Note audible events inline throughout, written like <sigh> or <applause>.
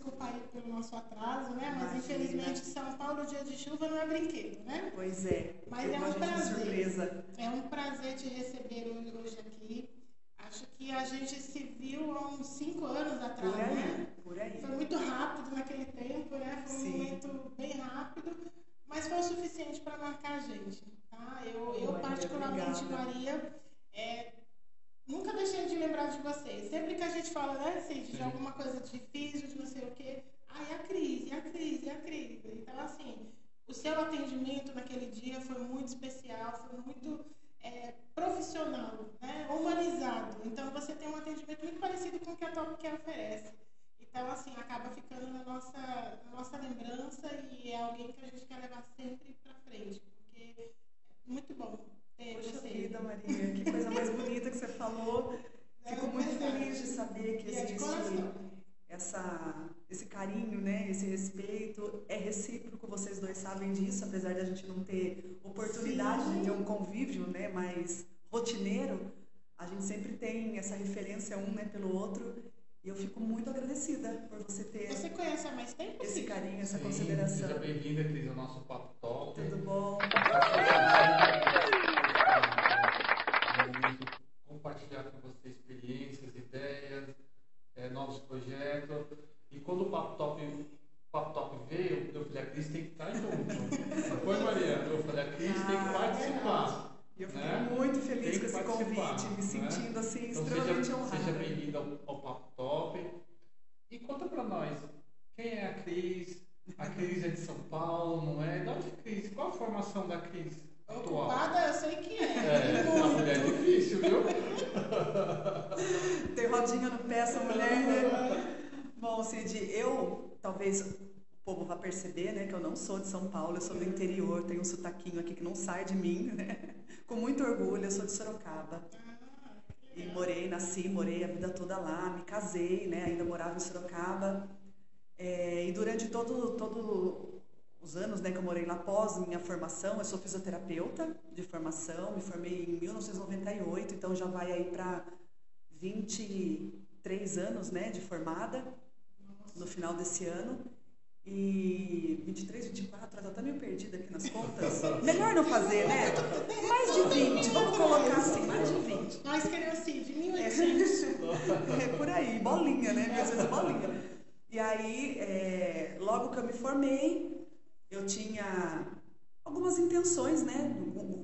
desculpa aí pelo nosso atraso, né? Mas Imagina. infelizmente São Paulo, dia de chuva, não é brinquedo, né? Pois é. Mas é um prazer. Surpresa. É um prazer te receber hoje aqui. Acho que a gente se viu há uns cinco anos atrás, por aí, né? Por aí. Foi muito rápido naquele tempo, né? Foi um Sim. momento bem rápido, mas foi o suficiente para marcar a gente. Tá? Eu, eu particularmente, obrigada. Maria, é, nunca deixei de lembrar de vocês. Sempre que a gente fala, né, Cid, de alguma coisa difícil, de não sei o quê, ai, a crise, a crise, a crise. Então, assim, o seu atendimento naquele dia foi muito especial, foi muito é, profissional, né, humanizado. Então, você tem um atendimento muito parecido com o que a Top Care oferece. Então, assim, acaba ficando na nossa, na nossa lembrança e é alguém que a gente quer levar sempre para frente, porque é muito bom Poxa vida, Maria, que coisa mais bonita que você falou. Fico muito feliz de saber que é existe essa, esse carinho, né, esse respeito. É recíproco, vocês dois sabem disso, apesar de a gente não ter oportunidade Sim. de ter um convívio né, mais rotineiro. A gente sempre tem essa referência um né, pelo outro. E eu fico muito agradecida por você ter. Você conhece há mais tempo? Esse carinho, essa Sim, consideração. Seja bem-vinda, Cris, ao nosso Papo Talk. Tudo bom? Compartilhar com você experiências, ideias, é, novos projetos. E quando o Papo Top, Papo Top veio, eu falei, a Cris tem que estar junto. <laughs> foi, Maria? Eu falei, a Cris ah, tem que ah, participar. E eu fiquei né? muito feliz com esse convite, me né? sentindo né? assim então, extremamente seja, honrada. Seja bem-vinda ao, ao Papo Top. E conta para nós, quem é a Cris? A Cris é de São Paulo, não é? De onde é a Cris? Qual a formação da Cris? Ocupada eu sei que é. É, essa mulher é difícil, viu? <laughs> Tem rodinha no pé essa mulher, né? Bom, Cid, eu, talvez o povo vá perceber, né, que eu não sou de São Paulo, eu sou do interior, tenho um sotaquinho aqui que não sai de mim, né? Com muito orgulho, eu sou de Sorocaba. E morei, nasci, morei a vida toda lá, me casei, né? Ainda morava em Sorocaba. É, e durante todo, todo os anos né, que eu morei lá após minha formação, eu sou fisioterapeuta de formação, me formei em 1998, então já vai aí para 23 anos né, de formada no final desse ano. E 23, 24, ela tá meio perdida aqui nas contas. <laughs> Melhor não fazer, né? Mais de 20, vamos colocar assim, mais de 20. Nós queremos assim, de 1800. É, <laughs> é por aí, bolinha, né? Às vezes bolinha. E aí, é, logo que eu me formei, eu tinha algumas intenções, né?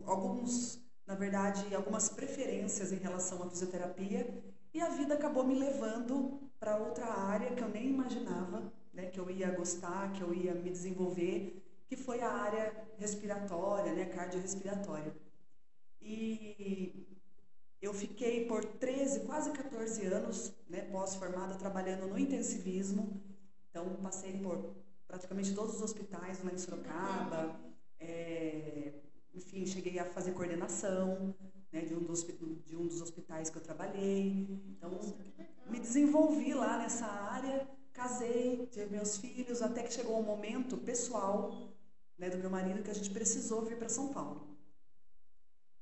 Alguns, na verdade, algumas preferências em relação à fisioterapia e a vida acabou me levando para outra área que eu nem imaginava, né? Que eu ia gostar, que eu ia me desenvolver, que foi a área respiratória, né? Cardiorrespiratória. E eu fiquei por 13, quase 14 anos, né, pós-formada, trabalhando no intensivismo. Então, passei por praticamente todos os hospitais lá em Sorocaba. É, enfim, cheguei a fazer coordenação né, de, um dos, de um dos hospitais que eu trabalhei. Então, me desenvolvi lá nessa área, casei, tive meus filhos, até que chegou um momento pessoal né, do meu marido que a gente precisou vir para São Paulo.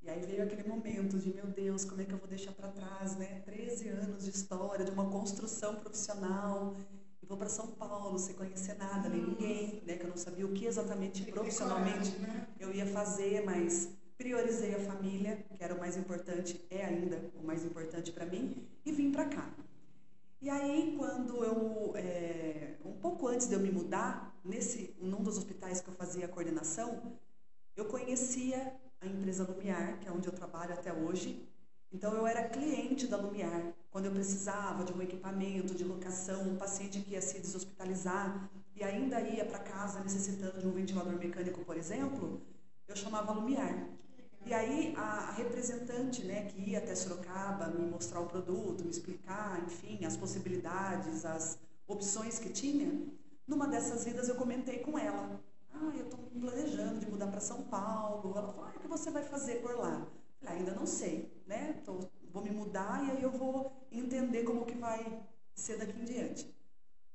E aí veio aquele momento de, meu Deus, como é que eu vou deixar para trás, né? 13 anos de história, de uma construção profissional e vou para São Paulo sem conhecer nada, nem ninguém, né? Que eu não sabia o que exatamente profissionalmente né? eu ia fazer, mas priorizei a família, que era o mais importante, é ainda o mais importante para mim, e vim para cá. E aí, quando eu, é, um pouco antes de eu me mudar, nesse, num dos hospitais que eu fazia a coordenação, eu conhecia a empresa Lumiar, que é onde eu trabalho até hoje, então eu era cliente da Lumiar. Quando eu precisava de um equipamento de locação, um paciente que ia se deshospitalizar e ainda ia para casa necessitando de um ventilador mecânico, por exemplo, eu chamava a Lumiar. E aí a representante, né, que ia até Sorocaba me mostrar o produto, me explicar, enfim, as possibilidades, as opções que tinha, numa dessas vidas eu comentei com ela. Ah, eu estou planejando de mudar para São Paulo. Ela falou, ah, o que você vai fazer por lá? Ainda não sei, né? Tô, vou me mudar e aí eu vou entender como que vai ser daqui em diante.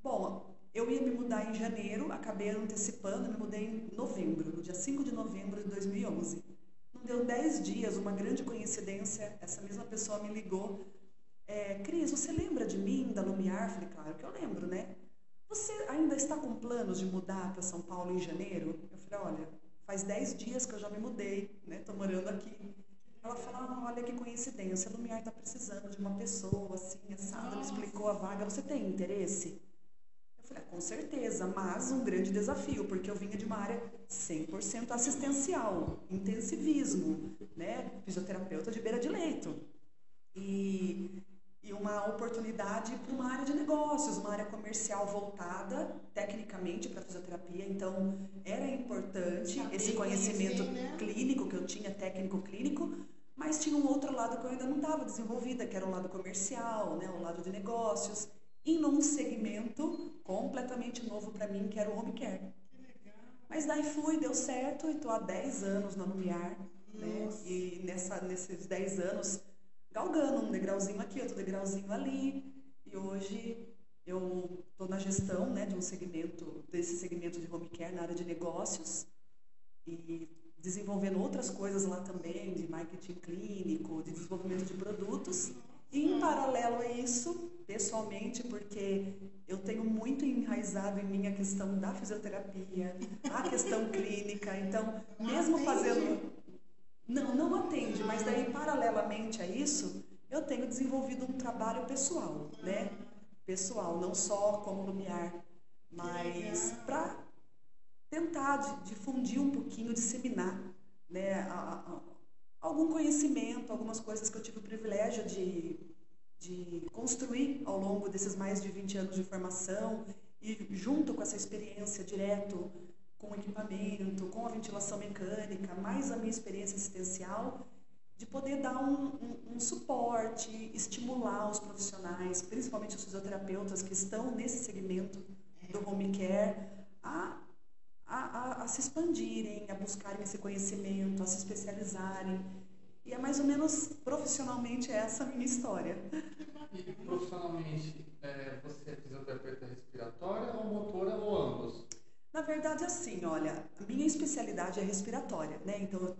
Bom, eu ia me mudar em janeiro, acabei antecipando, me mudei em novembro, no dia 5 de novembro de 2011. Não deu 10 dias, uma grande coincidência, essa mesma pessoa me ligou. É, Cris, você lembra de mim, da Lumiar? Falei, claro que eu lembro, né? você ainda está com planos de mudar para São Paulo em janeiro? Eu falei, olha, faz 10 dias que eu já me mudei, né? Tô morando aqui. Ela falou, olha que coincidência, a Lumiar está precisando de uma pessoa assim, assada, me explicou a vaga, você tem interesse? Eu falei, ah, com certeza, mas um grande desafio, porque eu vinha de uma área 100% assistencial, intensivismo, né? Fisioterapeuta de beira de leito. E e uma oportunidade para uma área de negócios, uma área comercial voltada tecnicamente para fisioterapia. Então, era importante esse conhecimento né? clínico que eu tinha, técnico clínico, mas tinha um outro lado que eu ainda não estava desenvolvida, que era o lado comercial, né, o lado de negócios, e num segmento completamente novo para mim, que era o home care. Mas daí fui, deu certo, e estou há 10 anos na Lumiar, né? E nessa, nesses 10 anos galgando um degrauzinho aqui, outro degrauzinho ali. E hoje eu estou na gestão né, de um segmento, desse segmento de home care na área de negócios e desenvolvendo outras coisas lá também, de marketing clínico, de desenvolvimento de produtos. E em paralelo a isso, pessoalmente, porque eu tenho muito enraizado em mim a questão da fisioterapia, a questão clínica. Então, mesmo fazendo não, não atende, mas daí, paralelamente a isso, eu tenho desenvolvido um trabalho pessoal, né? Pessoal, não só como Lumiar, mas para tentar difundir um pouquinho, disseminar né, a, a, algum conhecimento, algumas coisas que eu tive o privilégio de, de construir ao longo desses mais de 20 anos de formação e junto com essa experiência direto com equipamento, com a ventilação mecânica, mais a minha experiência assistencial, de poder dar um, um, um, suporte, estimular os profissionais, principalmente os fisioterapeutas que estão nesse segmento do home care, a, a, a, a se expandirem, a buscarem esse conhecimento, a se especializarem. E é mais ou menos profissionalmente essa a minha história. E profissionalmente, é, você é fisioterapeuta respiratória ou motora ou ambos? Na verdade, assim, olha, a minha especialidade é respiratória, né? Então, eu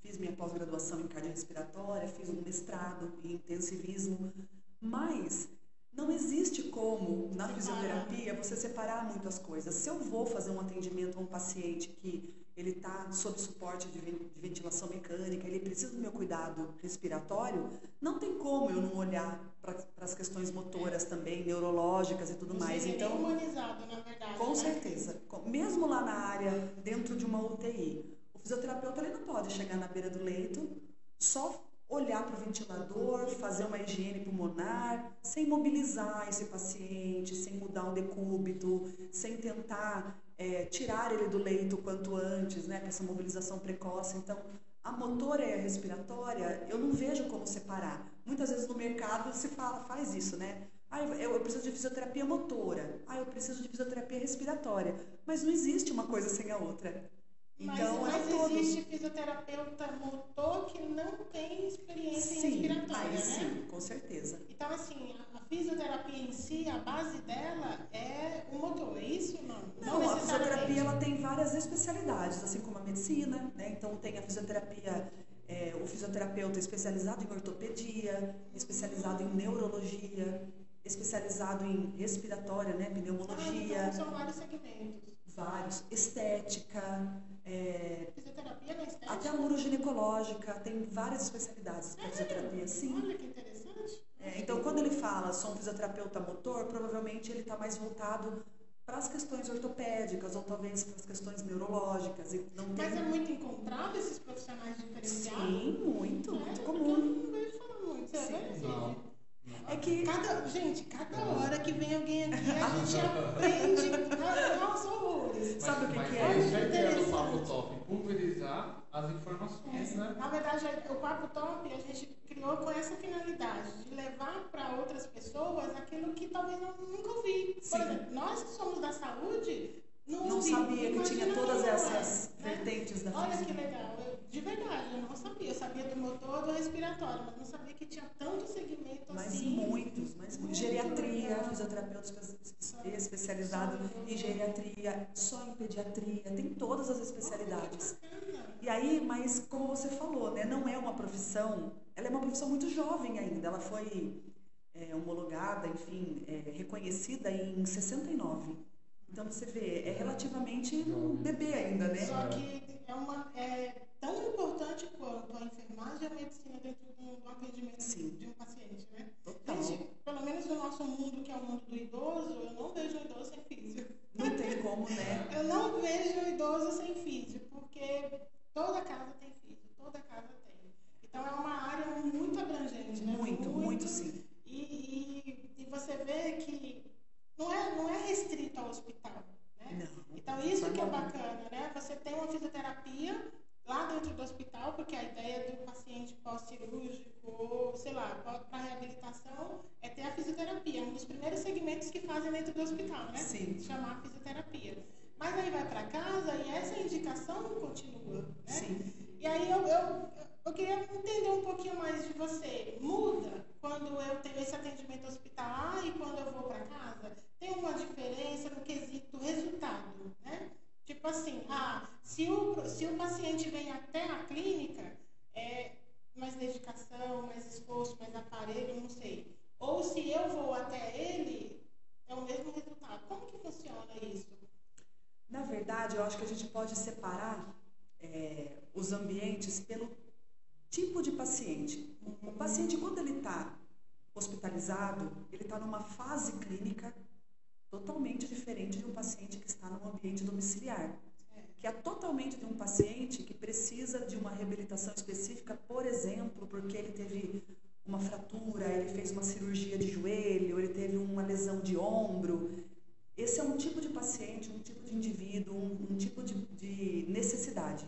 fiz minha pós-graduação em cardiorrespiratória, fiz um mestrado em intensivismo, mas não existe como, na fisioterapia, você separar muitas coisas. Se eu vou fazer um atendimento a um paciente que ele está sob suporte de ventilação mecânica, ele precisa do meu cuidado respiratório, não tem como eu não olhar para as questões motoras também, neurológicas e tudo Você mais. Então, humanizado, na verdade. Com né? certeza. Mesmo lá na área, dentro de uma UTI, o fisioterapeuta ele não pode chegar na beira do leito, só olhar para o ventilador, fazer uma higiene pulmonar, sem mobilizar esse paciente, sem mudar um decúbito, sem tentar é, tirar ele do leito quanto antes, né, com essa mobilização precoce. Então, a motora e a respiratória, eu não vejo como separar. Muitas vezes no mercado se fala, faz isso, né? Ah, eu preciso de fisioterapia motora. Ah, eu preciso de fisioterapia respiratória. Mas não existe uma coisa sem a outra. Então, mas, é existe fisioterapeuta motor que não tem experiência sim, em respiratória, né? Sim, com certeza. Então, assim, a fisioterapia em si, a base dela é o motor, é isso não? Não, não a fisioterapia ela tem várias especialidades, assim como a medicina, né? Então, tem a fisioterapia, é, o fisioterapeuta especializado em ortopedia, especializado em neurologia, especializado em respiratória, né? Pneumologia. Ah, então são vários segmentos. Vários. Estética, é, fisioterapia na estética? Até a uroginecológica, tem várias especialidades para é, fisioterapia, sim. Olha que interessante. É, então, quando ele fala sou um fisioterapeuta motor, provavelmente ele está mais voltado para as questões ortopédicas ou talvez para as questões neurológicas. E não Mas tem... é muito encontrado esses profissionais diferenciados? Sim, muito, é, muito comum. Eu não vejo falar muito, Sim. é Não. É que. Cada, gente, cada hora que vem alguém aqui, a gente aprende. Nossa, horrores. Sabe o que, que é? Isso é o papo top, pulverizar as informações, é. né? Na verdade, o Papo Top a gente criou com essa finalidade, de levar para outras pessoas aquilo que talvez eu nunca ouvi. Por exemplo, nós que somos da saúde, não, não sabia que tinha todas essas né? vertentes da Olha física. que legal. Eu, de verdade, eu não sabia. Eu sabia do motor do respiratório, mas não sabia que tinha tanto segmento Mas assim. muitos, mas muitos. Geriatria, fisioterapeuta especializado em geriatria, só em pediatria, tem todas as especialidades. E aí, mas como você falou, né, não é uma profissão, ela é uma profissão muito jovem ainda. Ela foi é, homologada, enfim, é, reconhecida em 69. Então você vê, é relativamente um bebê ainda, né? Só que é, uma, é tão importante quanto a enfermagem e a medicina dentro do atendimento Sim. de um paciente, né? Total. Gente, pelo menos no nosso mundo, que é o mundo do idoso, eu não vejo o idoso sem físico. Não tem como, né? <laughs> eu não vejo o idoso sem físico, porque toda casa tem físico, toda casa tem. Então é uma área muito abrangente, né? Muito, muito, muito sim. E, e, e você vê que não é, não é restrito ao hospital. Né? Não, então, isso que é bacana, né? Você tem uma fisioterapia lá dentro do hospital, porque a ideia do paciente pós-cirúrgico, para reabilitação, é ter a fisioterapia. Um dos primeiros segmentos que fazem dentro do hospital, né? Sim. Chamar fisioterapia. Mas aí vai para casa e essa indicação continua, né? Sim. E aí eu, eu, eu queria entender um pouquinho mais de você. Muda quando eu tenho esse atendimento hospitalar e quando eu vou para casa? Tem uma diferença no quesito resultado, né? Tipo assim, ah, se o, se o paciente vem até a clínica, é mais dedicação, mais esforço, mais aparelho, não sei. Ou se eu vou até ele, é o mesmo resultado. Como que funciona isso? Na verdade, eu acho que a gente pode separar é, os ambientes pelo tipo de paciente. O paciente, quando ele está hospitalizado, ele está numa fase clínica totalmente diferente de um paciente que está num ambiente domiciliar, que é totalmente de um paciente que precisa de uma reabilitação específica, por exemplo, porque ele teve uma fratura, ele fez uma cirurgia de joelho, ele teve uma lesão de ombro. Esse é um tipo de paciente, um tipo de indivíduo, um, um tipo de, de necessidade.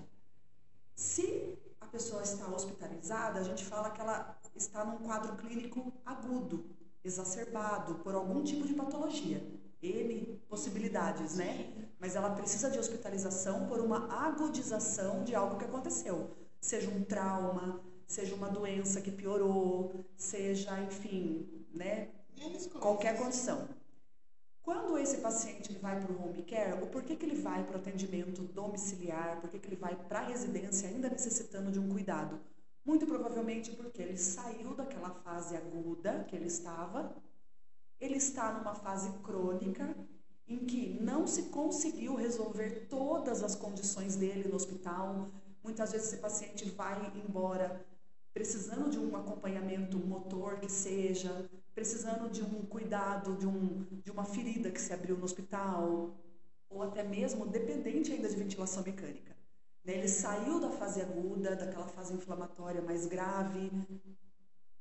Se a pessoa está hospitalizada, a gente fala que ela está num quadro clínico agudo, exacerbado por algum tipo de patologia. N possibilidades, né? Mas ela precisa de hospitalização por uma agudização de algo que aconteceu. Seja um trauma, seja uma doença que piorou, seja, enfim, né? Qualquer condição. Quando esse paciente vai para o home care, o porquê que ele vai para o atendimento domiciliar, por que ele vai para a residência ainda necessitando de um cuidado? Muito provavelmente porque ele saiu daquela fase aguda que ele estava ele está numa fase crônica em que não se conseguiu resolver todas as condições dele no hospital. Muitas vezes esse paciente vai embora precisando de um acompanhamento motor que seja, precisando de um cuidado de, um, de uma ferida que se abriu no hospital, ou até mesmo dependente ainda de ventilação mecânica. Né? Ele saiu da fase aguda, daquela fase inflamatória mais grave,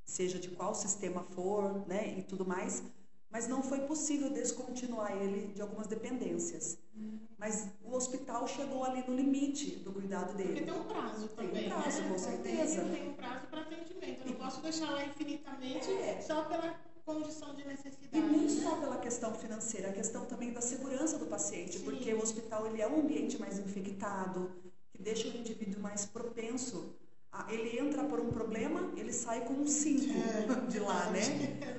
seja de qual sistema for, né, e tudo mais, mas não foi possível descontinuar ele de algumas dependências. Mas o hospital chegou ali no limite do cuidado dele. Porque tem um prazo também. Tem um prazo, né? com certeza. Tem um prazo para atendimento. Eu não posso deixar lá infinitamente é. só pela condição de necessidade. E nem né? só pela questão financeira, a questão também da segurança do paciente, Sim. porque o hospital ele é um ambiente mais infectado, que deixa o indivíduo mais propenso ele entra por um problema, ele sai com um 5 é, de lá, né?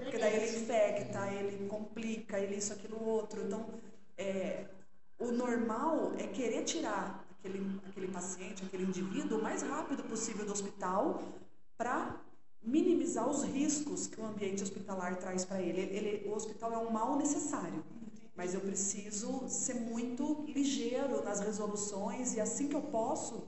Porque daí ele infecta, ele complica, ele isso, aquilo, outro. Então, é, o normal é querer tirar aquele, aquele paciente, aquele indivíduo, o mais rápido possível do hospital para minimizar os riscos que o ambiente hospitalar traz para ele. ele. O hospital é um mal necessário, mas eu preciso ser muito ligeiro nas resoluções e assim que eu posso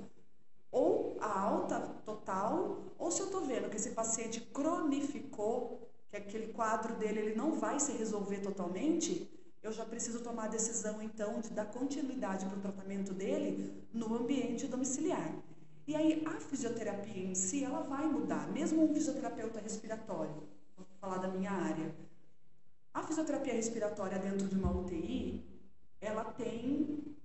ou a alta total, ou se eu estou vendo que esse paciente cronificou, que aquele quadro dele ele não vai se resolver totalmente, eu já preciso tomar a decisão então de dar continuidade para o tratamento dele no ambiente domiciliar. E aí a fisioterapia em si ela vai mudar, mesmo um fisioterapeuta respiratório, vou falar da minha área. A fisioterapia respiratória dentro de uma UTI, ela tem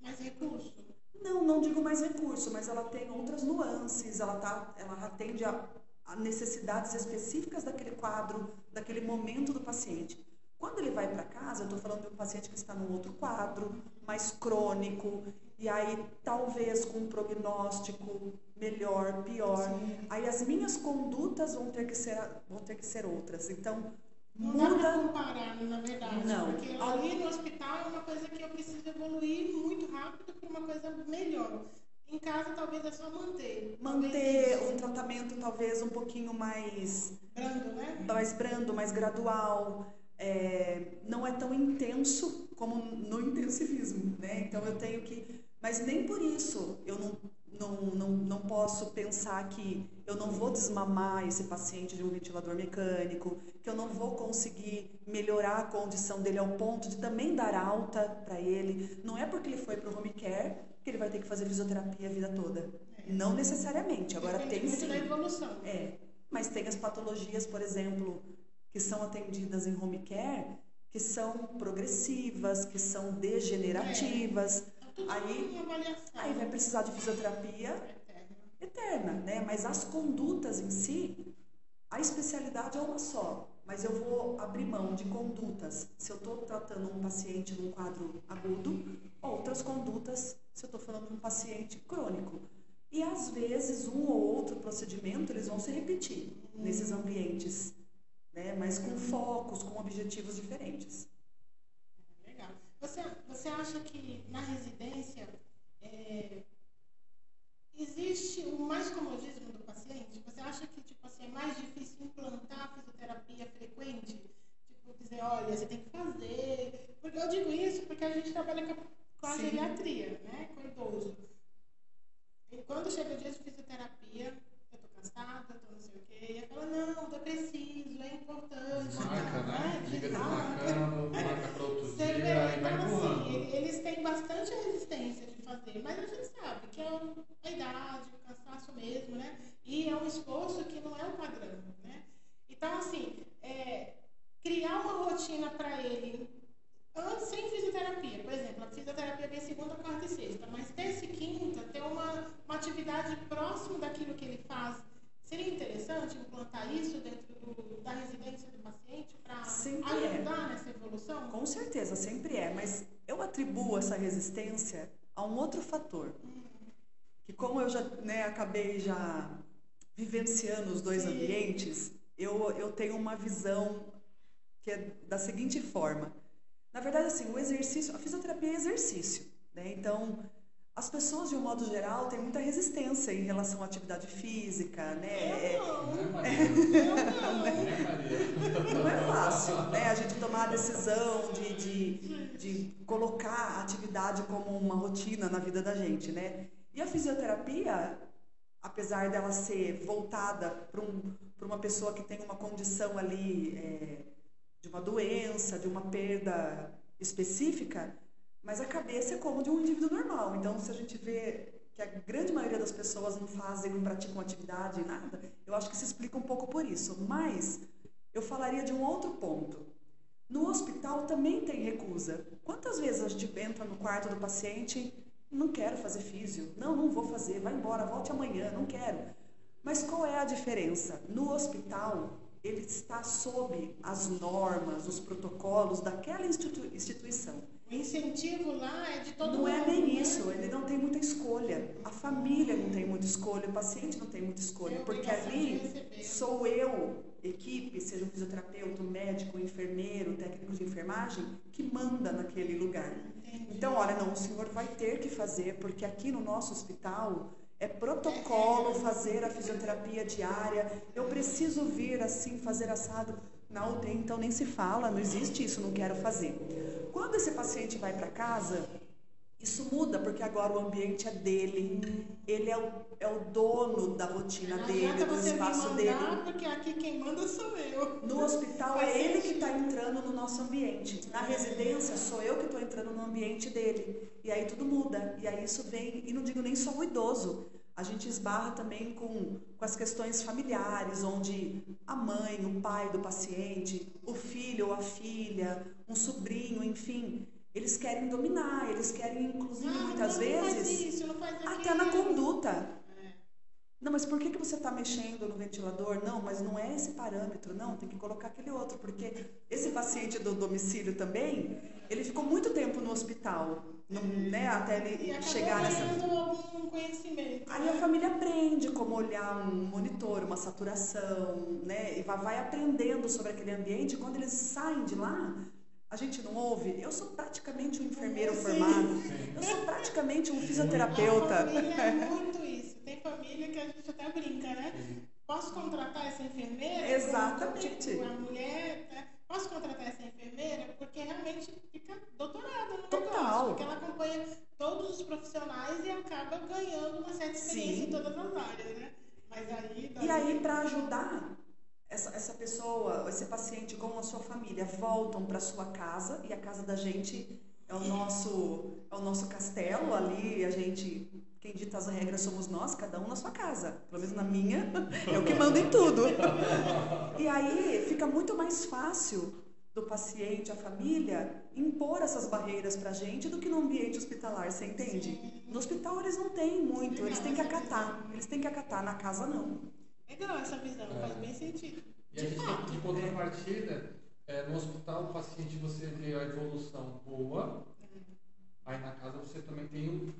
mais recursos. Não, não digo mais recurso, mas ela tem outras nuances, ela, tá, ela atende a, a necessidades específicas daquele quadro, daquele momento do paciente. Quando ele vai para casa, eu estou falando de um paciente que está num outro quadro, mais crônico, e aí talvez com um prognóstico melhor, pior. Sim. Aí as minhas condutas vão ter que ser, vão ter que ser outras. Então, não dá para comparar, na verdade. Não. Porque ali no hospital é uma coisa que eu preciso evoluir muito rápido para uma coisa melhor. Em casa, talvez é só manter. Manter um tratamento, talvez, um pouquinho mais. Brando, né? Mais brando, mais gradual. É, não é tão intenso como intensivismo, né? Então eu tenho que. Mas nem por isso eu não, não, não, não posso pensar que eu não vou desmamar esse paciente de um ventilador mecânico, que eu não vou conseguir melhorar a condição dele ao ponto de também dar alta para ele. Não é porque ele foi para o home care que ele vai ter que fazer fisioterapia a vida toda. É. Não necessariamente. Agora tem sim. da evolução. É. Mas tem as patologias, por exemplo, que são atendidas em home care, que são progressivas, que são degenerativas. É. Então, aí, aí vai precisar de fisioterapia eterna. né? Mas as condutas em si, a especialidade é uma só. Mas eu vou abrir mão de condutas se eu estou tratando um paciente num quadro agudo, outras condutas se eu estou falando de um paciente crônico. E às vezes um ou outro procedimento eles vão se repetir hum. nesses ambientes né? mas com focos, com objetivos diferentes. Legal. Você, você acha que na residência é, existe o mais comodismo do paciente? Você acha que tipo assim, é mais difícil implantar fisioterapia frequente? Tipo, dizer, olha, você tem que fazer. Porque eu digo isso porque a gente trabalha com a, geriatria, né? com idoso. E quando chega o dia de fisioterapia, cansada, tô não sei o quê. E ela fala, não, eu preciso, é importante. Marca, né? Desmarcando, marca para outro Você dia vê, então. Assim, eles têm bastante resistência de fazer, mas a gente sabe que é a idade, o cansaço mesmo, né? E é um esforço que não é o padrão, né? Então, assim, é, criar uma rotina para ele antes sem fisioterapia, por exemplo, a fisioterapia vem segunda, quarta e sexta, mas terça e quinta ter uma, uma atividade próximo daquilo que ele faz Seria interessante implantar isso dentro do, da residência do paciente para é. ajudar é. nessa evolução? Com certeza, sempre é, mas eu atribuo essa resistência a um outro fator. Que como eu já né, acabei já vivenciando os dois Sim. ambientes, eu, eu tenho uma visão que é da seguinte forma. Na verdade, assim, o exercício, a fisioterapia é exercício, né? Então, as pessoas, de um modo geral, têm muita resistência em relação à atividade física, né? Eu não. É, <laughs> não é fácil, né? A gente tomar a decisão de, de, de colocar a atividade como uma rotina na vida da gente, né? E a fisioterapia, apesar dela ser voltada para um, uma pessoa que tem uma condição ali é, de uma doença, de uma perda específica, mas a cabeça é como de um indivíduo normal. Então, se a gente vê que a grande maioria das pessoas não fazem, não praticam atividade, nada, eu acho que se explica um pouco por isso. Mas eu falaria de um outro ponto. No hospital também tem recusa. Quantas vezes a gente entra no quarto do paciente não quero fazer físio, não, não vou fazer, vai embora, volte amanhã, não quero. Mas qual é a diferença? No hospital, ele está sob as normas, os protocolos daquela instituição. O incentivo lá é de todo não mundo. Não é nem né? isso, ele não tem muita escolha. A família não tem muita escolha, o paciente não tem muita escolha, é porque ali sou eu, equipe, seja um fisioterapeuta, um médico, um enfermeiro, técnico de enfermagem, que manda naquele lugar. Entendi. Então, olha, não, o senhor vai ter que fazer, porque aqui no nosso hospital é protocolo fazer a fisioterapia diária. Eu preciso vir assim, fazer assado. Na UTI, então, nem se fala, não existe isso, não quero fazer. Quando esse paciente vai para casa, isso muda, porque agora o ambiente é dele, ele é o, é o dono da rotina Não dele, do espaço dele. Porque aqui quem manda sou eu. No hospital é ele que está entrando no nosso ambiente. Na residência sou eu que estou entrando no ambiente dele. E aí tudo muda. E aí isso vem, e não digo nem só o idoso. A gente esbarra também com, com as questões familiares, onde a mãe, o pai do paciente, o filho ou a filha, um sobrinho, enfim, eles querem dominar, eles querem, inclusive, não, muitas não vezes, isso, até na conduta. É. Não, mas por que, que você está mexendo no ventilador? Não, mas não é esse parâmetro, não, tem que colocar aquele outro, porque esse paciente do domicílio também, ele ficou muito tempo no hospital, não, né, até ele e chegar nessa. algum conhecimento. Aí a família aprende como olhar um monitor, uma saturação, né, e vai, aprendendo sobre aquele ambiente. Quando eles saem de lá, a gente não ouve. Eu sou praticamente um enfermeiro Sim. formado. Sim. Eu sou praticamente um fisioterapeuta. A família é muito isso. Tem família que a gente até brinca, né? Posso contratar essa enfermeira? Exatamente. Tipo, a mulher, né? posso contratar essa enfermeira? Porque realmente fica doutorado no Total. Porque ela acompanha todos os profissionais e acaba ganhando uma certa experiência Sim. em todas as áreas, né? Mas aí... E aí, para ajudar essa, essa pessoa, esse paciente com a sua família, voltam para sua casa e a casa da gente é o nosso, é o nosso castelo ali, a gente quem dita as regras somos nós, cada um na sua casa. Pelo menos na minha, <laughs> eu que mando em tudo. E aí fica muito mais fácil do paciente, a família, impor essas barreiras para a gente do que no ambiente hospitalar, você entende? Sim. No hospital eles não têm muito, eles têm que acatar. Eles têm que acatar, na casa não. Legal essa visão, É. faz bem sentido. E a gente fato. tem, em contrapartida, é, no hospital o paciente você vê a evolução boa, aí na casa você também tem o-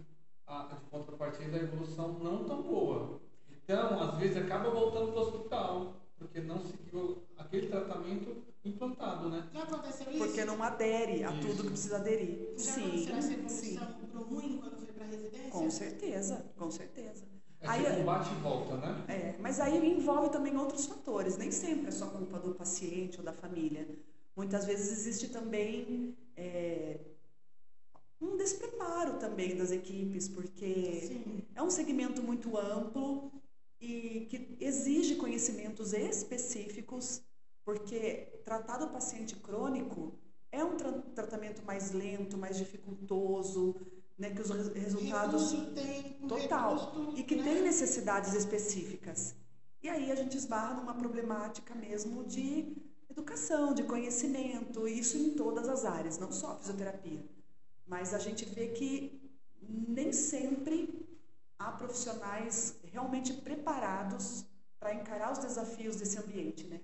a, de contrapartida a evolução não tão boa. Então, às vezes acaba voltando para o hospital, porque não seguiu aquele tratamento implantado, né? Já aconteceu isso? Porque não adere a Isso. tudo que precisa aderir. Já aconteceu essa Sim, sim. evolução pro ruim quando foi pra residência? Com certeza, com certeza. É Aí, tipo um bate e volta, né? é, mas aí envolve também outros fatores. Nem sempre é só culpa do paciente ou da família. Muitas vezes existe também é, um despreparo também das equipes, porque Sim. é um segmento muito amplo e que exige conhecimentos específicos, porque tratar do paciente crônico é um tra- tratamento mais lento, mais dificultoso, né, que os res- resultados tempo, total tudo, e que né? tem necessidades específicas. E aí a gente esbarra numa problemática mesmo de educação, de conhecimento, isso em todas as áreas, não só a fisioterapia. Mas a gente vê que nem sempre há profissionais realmente preparados para encarar os desafios desse ambiente, né?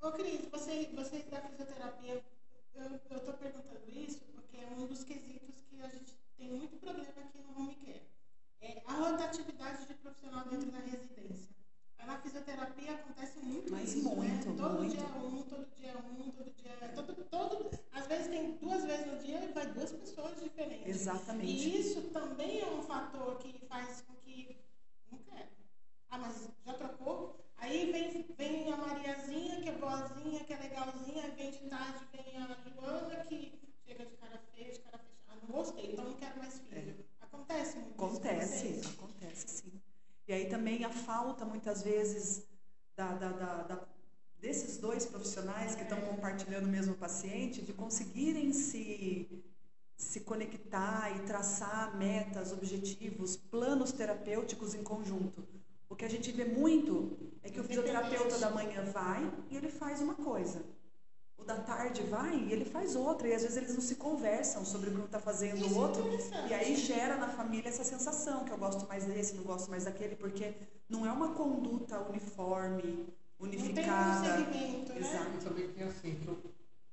Ô Cris, você, você da fisioterapia, eu, tô perguntando isso porque é um dos quesitos que a gente tem muito problema aqui no home care. É a rotatividade de profissional dentro da residência. Aí Na fisioterapia acontece muito Mas isso, muito, né? Todo muito. dia um, todo dia um, todo dia... Todo, todo, às vezes tem duas vezes no dia e vai duas pessoas diferentes. Exatamente. E isso também é um fator que faz com que. Não quero. Ah, mas já trocou? Aí vem, vem a Mariazinha, que é boazinha, que é legalzinha, aí vem de tarde, vem a Joana, que chega de cara feia, de cara fechada. Ah, não gostei, então não quero mais filho. Acontece muito Acontece, acontece sim. E aí também a falta, muitas vezes, da, da- da- desses dois profissionais que estão compartilhando o mesmo paciente, de conseguirem se, se conectar e traçar metas, objetivos, planos terapêuticos em conjunto. O que a gente vê muito é que o fisioterapeuta da manhã vai e ele faz uma coisa. Da tarde vai e ele faz outra. E às vezes eles não se conversam sobre o que um está fazendo Isso o é outro. E aí gera na família essa sensação que eu gosto mais desse, não gosto mais daquele, porque não é uma conduta uniforme, Não tem um unificada. segmento, né? Exato. E também tem assim, que eu,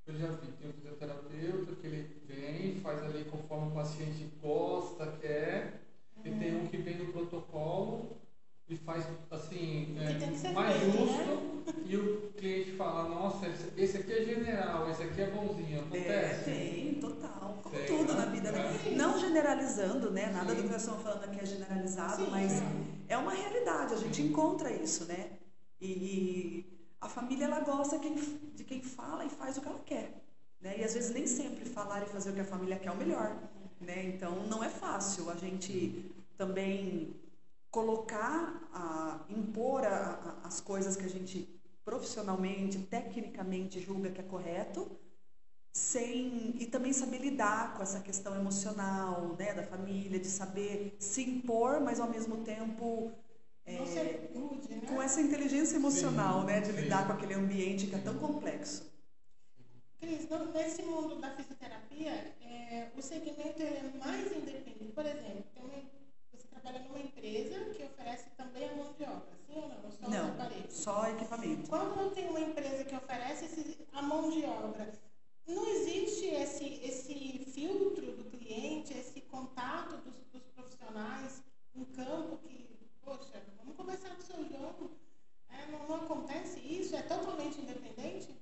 eu já vi, tem o fisioterapeuta que ele vem, faz ali conforme o paciente gosta, quer, e tem um que vem no protocolo e faz assim, é, mais feito, justo, e o cliente fala, nossa, esse, aqui é general, esse aqui é bonzinho, É, acontece. tem, total. Como Tem, tudo né? na vida, né? É. Não generalizando, né? Nada do Sim. que nós estamos falando aqui é generalizado, Sim. mas é uma realidade, a gente encontra isso, né? E, a família, ela gosta de quem fala e faz o que ela quer. Né? E às vezes nem sempre falar e fazer o que a família quer é o melhor. Né? Então não é fácil a gente também colocar, a, impor a- a- as coisas que a gente profissionalmente, tecnicamente julga que é correto, sem e também saber lidar com essa questão emocional, né, da família, de saber se impor, mas ao mesmo tempo é, rude, né? com essa inteligência emocional, Sim, né, de sim. lidar com aquele ambiente que é tão complexo. Cris, nesse mundo da fisioterapia, é, o segmento é mais independente. Por exemplo, tem uma- trabalha numa empresa que oferece também a mão de obra, sim ou não? Só Não, só equipamento. Quando eu tenho uma empresa que oferece esse- a mão de obra, não existe esse, esse filtro do cliente, esse contato dos, dos profissionais em campo que, poxa, vamos conversar com o seu João. É, não, não acontece isso? É totalmente independente?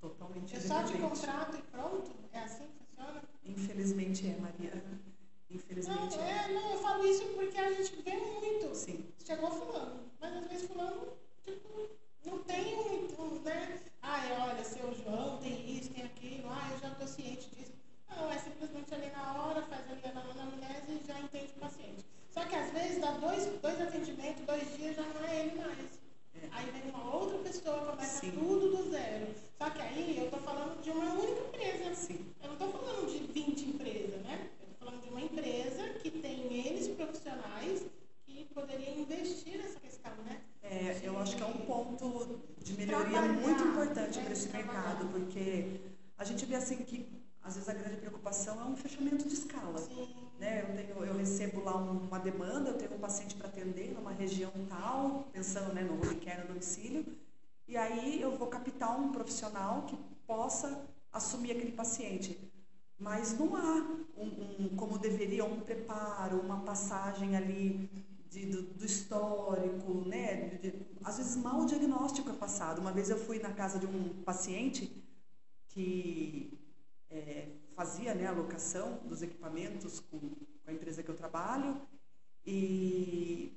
Totalmente Eu só te independente. contrato e pronto? É assim que funciona? Infelizmente é, Maria. Infelizmente. Não, é, não, eu falo isso porque a gente vê muito. Sim. Chegou fulano. Mas às vezes fulano, tipo, não tem muito, né? Ai, olha, seu João tem isso, tem aquilo, ai eu já estou ciente disso. Não, é simplesmente ali na hora, faz ali na anamnese e já entende o paciente. Só que às vezes dá dois, dois atendimentos, dois dias, já não é ele mais. É. Aí vem uma outra pessoa, começa Sim. tudo do zero. Só que aí eu estou falando de uma única empresa. Sim. Eu não estou falando de 20 empresas, né? falando de uma empresa que tem eles profissionais que poderia investir nessa questão, né? É, eu acho que é um ponto de melhoria muito importante né? para esse mercado, porque a gente vê assim que às vezes a grande preocupação é um fechamento de escala. Sim. Né? Eu, tenho, eu recebo lá uma demanda, eu tenho um paciente para atender numa região tal, pensando né, no home care, no domicílio, e aí eu vou captar um profissional que possa assumir aquele paciente. Mas não há, um, um como deveria, um preparo, uma passagem ali de, do, do, histórico, né? De, de, às vezes mal o diagnóstico é passado. Uma vez eu fui na casa de um paciente que é, fazia né, a locação dos equipamentos com, com, a empresa que eu trabalho e,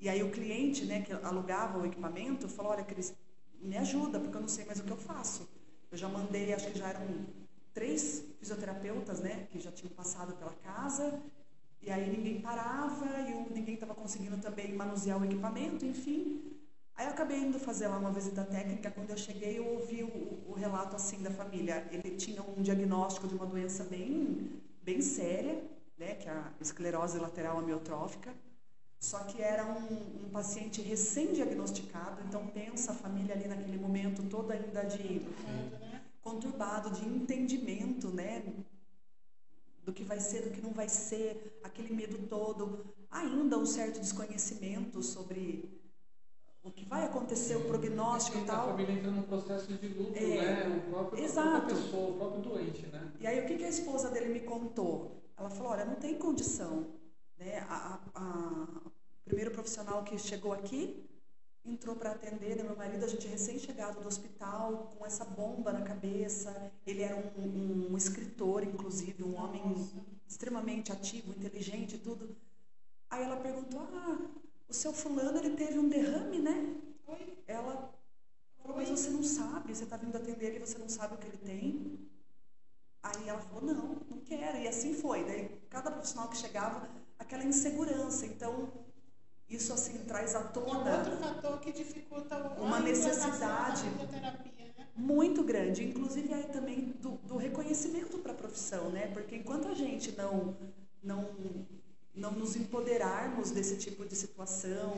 e aí o cliente né, que alugava o equipamento falou, olha, Cris, me ajuda, porque eu não sei mais o que eu faço. Eu já mandei, acho que já eram três fisioterapeutas né, que já tinham passado pela casa e aí ninguém parava e ninguém estava conseguindo também manusear o equipamento, enfim. Aí eu acabei indo fazer lá uma visita técnica. Quando eu cheguei, eu ouvi o, o relato assim da família. Ele tinha um diagnóstico de uma doença bem, bem séria, né, que é a esclerose lateral amiotrófica. Só que era um, um paciente recém-diagnosticado, então pensa a família ali naquele momento toda ainda de conturbado, de entendimento, né, do que vai ser, do que não vai ser, aquele medo todo, ainda um certo desconhecimento sobre o que vai acontecer, o prognóstico e tal. A família entra num processo de luto, é, né? O próprio, exato. Pessoa, o próprio doente, né? E aí o que, que a esposa dele me contou? Ela falou, olha, não tem condição. Né? A, a, a, o primeiro profissional que chegou aqui entrou para atender, né? meu marido, a gente recém-chegado do hospital, com essa bomba na cabeça. Ele era um, um, um escritor, inclusive, um homem extremamente ativo, inteligente e tudo. Aí ela perguntou, ah, o seu fulano ele teve um derrame, né? Oi? Ela falou, mas você não sabe, você está vindo atender ele e você não sabe o que ele tem. Aí ela falou, não, não quero. E assim foi. Daí cada profissional que chegava, aquela insegurança. Então, isso assim traz à tona. É outro fator que dificulta uma necessidade né? muito grande, inclusive aí também do, do reconhecimento para a profissão, né? Porque enquanto a gente não não não nos empoderarmos desse tipo de situação,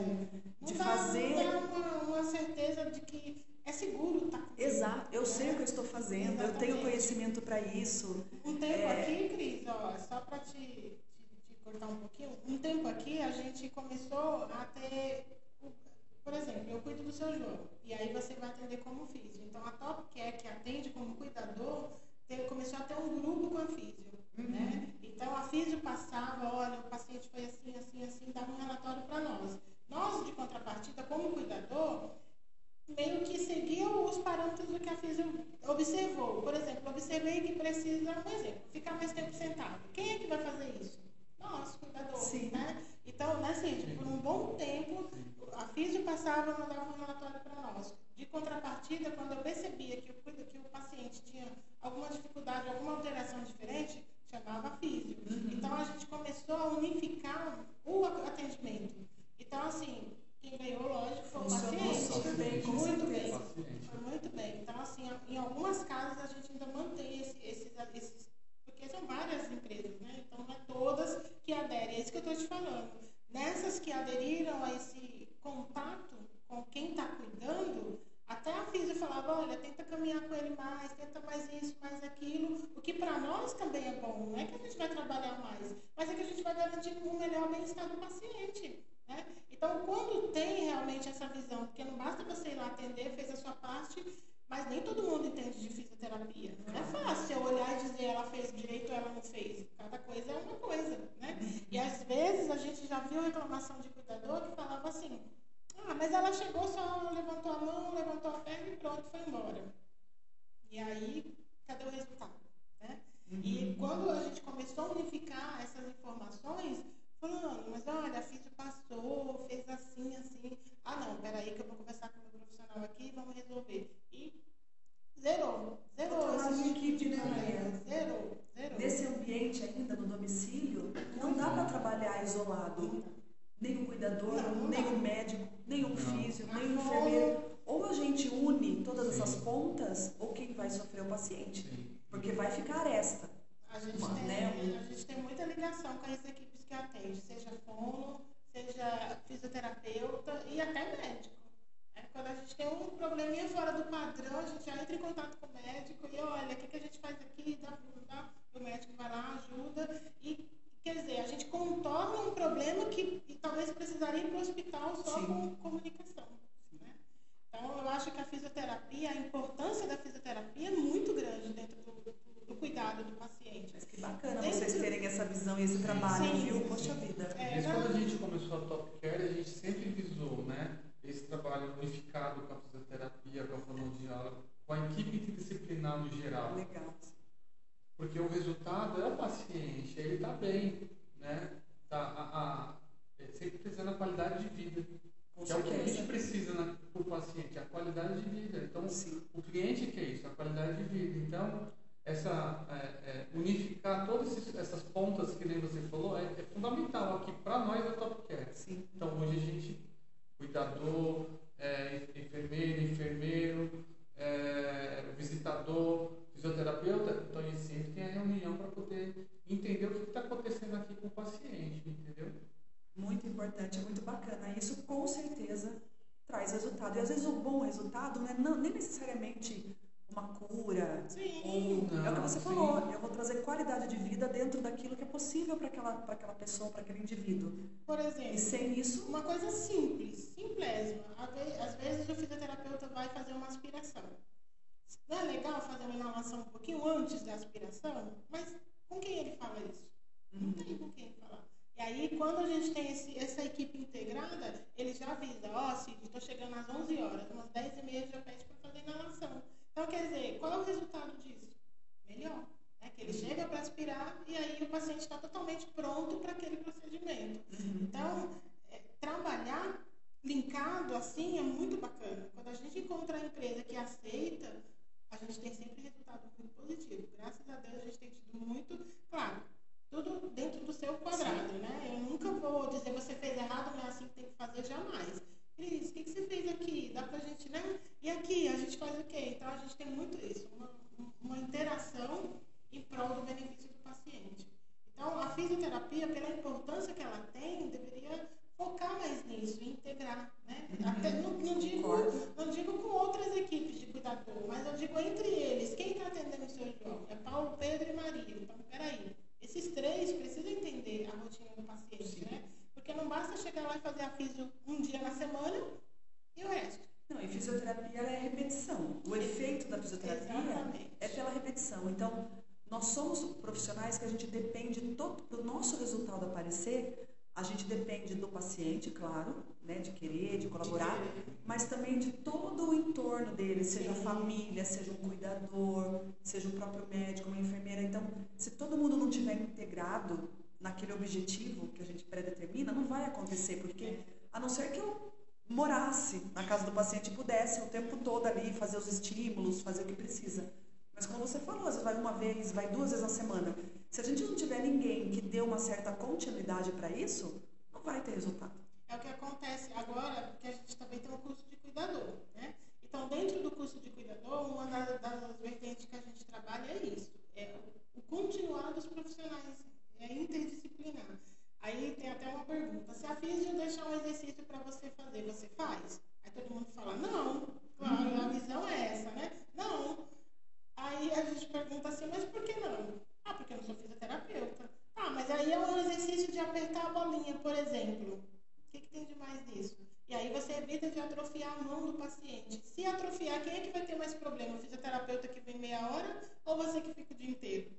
é. de dá, fazer. uma, uma, certeza de que é seguro, tá? Exato, eu sei o que eu estou fazendo, Exatamente. eu tenho conhecimento para isso. Um tempo é... aqui, Cris, ó, só para te, cortar um pouquinho, um tempo aqui a gente começou a ter. Por exemplo, eu cuido do seu João, e aí você vai atender como físio. Então a Top Care, que atende como cuidador, começou a ter um grupo com a físio. Uhum. Né? Então a físio passava, olha, o paciente foi assim, assim, assim, dava um relatório para nós. Nós, de contrapartida, como cuidador, meio que seguiam os parâmetros do que a físio observou. Por exemplo, observei que precisa, um exemplo, ficar mais tempo sentado. Quem é que vai fazer isso? Nós, cuidador. Sim. Né? Então, né, assim, por um bom tempo, a físio passava, mandava um relatório para nós. De contrapartida, quando eu percebia que o, que o paciente tinha alguma dificuldade, alguma alteração diferente, chamava físio. Uhum. Então a gente começou a unificar o atendimento. Então, assim, quem ganhou, lógico, foi o paciente. Bem, muito bem. Foi muito bem. Então, assim, em algumas casas a gente ainda mantém esse, esses, esses. Porque são várias empresas, né? Então não é todas que aderem. É isso que eu estou te falando. Nessas que aderiram a esse contato com quem está cuidando, até a física falava, olha, tenta caminhar com ele mais, tenta mais isso, mais aquilo, o que para nós também é bom. Não é que a gente vai trabalhar mais, mas é que a gente vai garantir um melhor bem-estar do paciente. Né? Então, quando tem realmente essa visão, porque não basta você ir lá atender, fez a sua parte, mas nem todo mundo entende de fisioterapia. Não é fácil olhar e dizer ela fez direito ou ela não fez. Cada coisa é uma coisa. Né? E às vezes a gente já viu reclamação de cuidador que falava assim, ah, mas ela chegou, só levantou a mão, levantou a perna e pronto, foi embora. E aí, cadê o resultado? Né? Uhum. E quando a gente começou a unificar essas informações, falando, mas olha, a física passou, fez assim, assim. Ah, não, peraí que eu vou conversar com o meu profissional aqui e vamos resolver. E zerou, zerou. Esse equipe, né, Maria? Zerou, zerou. Nesse ambiente ainda, no domicílio, não dá para trabalhar isolado nem o cuidador, não, nem o médico, nem o físico, nem o enfermeiro. Ou a gente une todas Sim. essas pontas, ou quem vai sofrer é o paciente. Sim. Porque vai ficar esta. A gente, uma, tem, né? a gente tem muita ligação com as equipes que atende, seja fono, seja fisioterapeuta e até médico. É, quando a gente tem um probleminha fora do padrão, a gente já entra em contato com o médico e olha, o que, que a gente faz aqui, dá, dá, o médico vai lá, ajuda. E, quer dizer, a gente contorna um problema que talvez precisaria ir para o hospital só Sim. com comunicação. Né? Então, eu acho que a fisioterapia, a importância da fisioterapia é muito grande dentro do, do, do cuidado do paciente. Mas que bacana dentro... vocês terem essa visão e esse trabalho, Sim. viu? Poxa vida. É, Desde quando a gente começou a Top Care, a gente sempre visou né, esse trabalho unificado com a fisioterapia, com a fonoaudióloga, com a equipe interdisciplinar no geral. Legal. Porque o resultado é o paciente, ele está bem, né? Tá, a, a, é sempre precisando a qualidade de vida. Com que é o que a gente precisa na, o paciente, a qualidade de vida. Então, Sim. o cliente quer isso, a qualidade de vida. Então, essa, é, é, unificar todas essas pontas que nem você falou é, é fundamental aqui para nós da Top Care. Sim. Então, hoje a gente, cuidador, é, enfermeiro, enfermeiro, é, visitador, fisioterapeuta, então sempre tem a reunião para poder entender o que está acontecendo aqui com o paciente, entendeu? Muito importante, muito bacana. Isso com certeza traz resultado. E às vezes o bom resultado não é não, nem necessariamente uma cura. Sim. Ou, não, é o que você sim. falou, eu vou trazer qualidade de vida dentro daquilo que é possível para aquela, aquela pessoa, para aquele indivíduo. Por exemplo, e sem isso. Uma coisa simples, simplesma. Às vezes o fisioterapeuta vai fazer uma aspiração. Não é legal fazer uma inalação um pouquinho antes da aspiração? Mas com quem ele fala isso? Não tem com quem falar. E aí, quando a gente tem esse, essa equipe integrada, ele já avisa, ó, oh, Cid, estou chegando às 11 horas, umas 10 e meia já pede para fazer inalação. Então, quer dizer, qual é o resultado disso? Melhor. É que ele chega para aspirar e aí o paciente está totalmente pronto para aquele procedimento. Uhum. Então, é, trabalhar linkado assim é muito bacana. Quando a gente encontra a empresa que aceita, a gente tem sempre resultado muito positivo. Graças a Deus a gente tem tido muito, claro, tudo dentro do seu quadrado, Sim. né? Eu nunca vou dizer você fez errado, não é assim que tem que fazer jamais. Cris, o que, que você fez aqui? Dá pra gente, né? E aqui, a gente faz o quê? Então a gente tem muito isso, uma, uma interação em prol do benefício do paciente. Então a fisioterapia, pela importância que ela tem, deveria focar mais nisso, integrar, né? Uhum. Até, não, não, digo, não digo com outras equipes de cuidador, mas eu digo entre eles. Quem está atendendo o seu João? É Paulo, Pedro e Maria. Então, peraí. Esses três precisam entender a rotina do paciente, Sim. né? Porque não basta chegar lá e fazer a fisio um dia na semana e o resto. Não, e fisioterapia é repetição. O efeito da fisioterapia Exatamente. é pela repetição. Então, nós somos profissionais que a gente depende todo do nosso resultado aparecer a gente depende do paciente, claro, né, de querer, de colaborar, mas também de todo o entorno dele, seja a família, seja um cuidador, seja o próprio médico, uma enfermeira. Então, se todo mundo não tiver integrado naquele objetivo que a gente predetermina, não vai acontecer, porque a não ser que eu morasse na casa do paciente e pudesse o tempo todo ali fazer os estímulos, fazer o que precisa. Mas como você falou, às vezes vai uma vez, vai duas vezes na semana. Se a gente não tiver ninguém que dê uma certa continuidade para isso, não vai ter resultado. É o que acontece agora, que a gente também tem um curso de cuidador, né? Então, dentro do curso de cuidador, uma das, das vertentes que a gente trabalha é isso, é o continuar dos profissionais, é interdisciplinar. Aí tem até uma pergunta, se a física deixar um exercício para você fazer, você faz? Aí todo mundo fala, não, claro, a visão é essa, né? Não, Aí a gente pergunta assim, mas por que não? Ah, porque eu não sou fisioterapeuta. Ah, mas aí é um exercício de apertar a bolinha, por exemplo. O que, que tem de mais nisso? E aí você evita de atrofiar a mão do paciente. Se atrofiar, quem é que vai ter mais problema? O fisioterapeuta que vem meia hora ou você que fica o dia inteiro?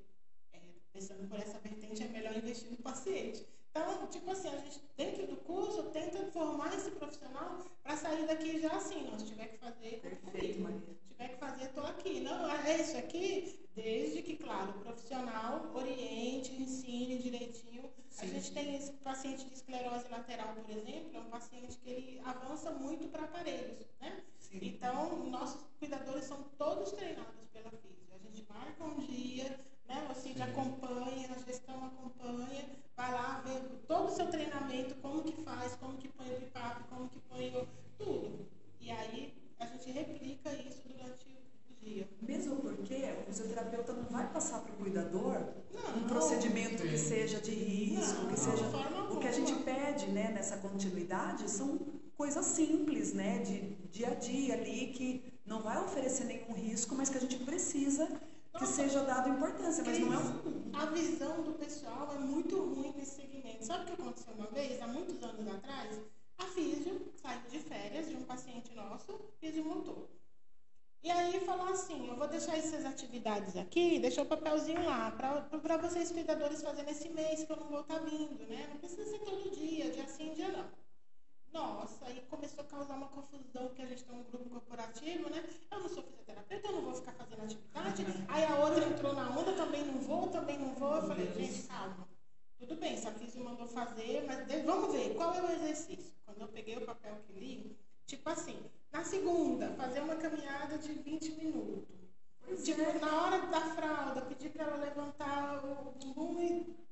É, pensando por essa vertente, é melhor investir no paciente. Então, tipo assim, a gente, dentro do curso, tenta formar esse profissional para sair daqui já assim, não, se tiver que fazer, Perfeito, Maria. Se tiver que fazer, estou aqui. Não, é isso aqui, desde que, claro, o profissional oriente, ensine direitinho. Sim. A gente tem esse paciente de esclerose lateral, por exemplo, é um paciente que ele avança muito para aparelhos, né? Sim. Então, nossos cuidadores são todos treinados pela FISIO. A gente marca um dia, né? O CID acompanha, a gestão acompanha, vai lá ver todo o seu treinamento, como que faz, como que põe o BIPAP, como que põe o, tudo. E aí a gente replica isso durante o dia. Mesmo porque o fisioterapeuta não vai passar para o cuidador não, um não. procedimento que seja de risco, não, que seja. O que a gente pede né, nessa continuidade são coisas simples, né, de dia a dia ali, que não vai oferecer nenhum risco, mas que a gente precisa que seja dado importância, mas não é um... A visão do pessoal é muito ruim nesse segmento. Sabe que aconteceu uma vez, há muitos anos atrás, a físio saiu de férias de um paciente nosso, físio montou. E aí falou assim, eu vou deixar essas atividades aqui, deixou o papelzinho lá, para vocês cuidadores fazerem esse mês que eu não vou estar tá vindo, né? Não precisa ser todo dia, dia sim, dia não. Nossa, aí começou a causar uma confusão, que a gente tem um grupo corporativo, né? Eu não sou fisioterapeuta, eu não vou ficar fazendo atividade. Aí a outra entrou na onda, também não vou, também não vou. Eu falei, gente, calma. Tudo bem, se a Físio mandou fazer, mas vamos ver, qual é o exercício? Quando eu peguei o papel que li, tipo assim, na segunda, fazer uma caminhada de 20 minutos. Tipo, é. na hora da fralda, pedir para ela levantar o bumbum e.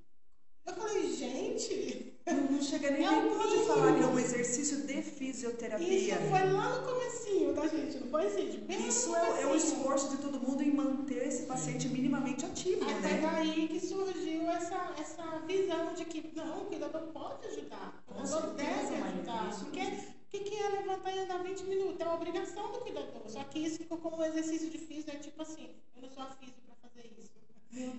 Eu falei, gente. Não, não chega nem é pode falar que é um exercício de fisioterapia. Isso foi lá no comecinho da gente, não foi assim? Bem Isso é, é o esforço de todo mundo em manter esse paciente minimamente ativo, Até né? daí que surgiu essa, essa visão de que não, o cuidador pode ajudar, o cuidador deve ajudar. Porque o que, que é levantar e andar 20 minutos? É uma obrigação do cuidador. Só que isso ficou como um exercício difícil, é tipo assim, eu não sou a física para fazer isso.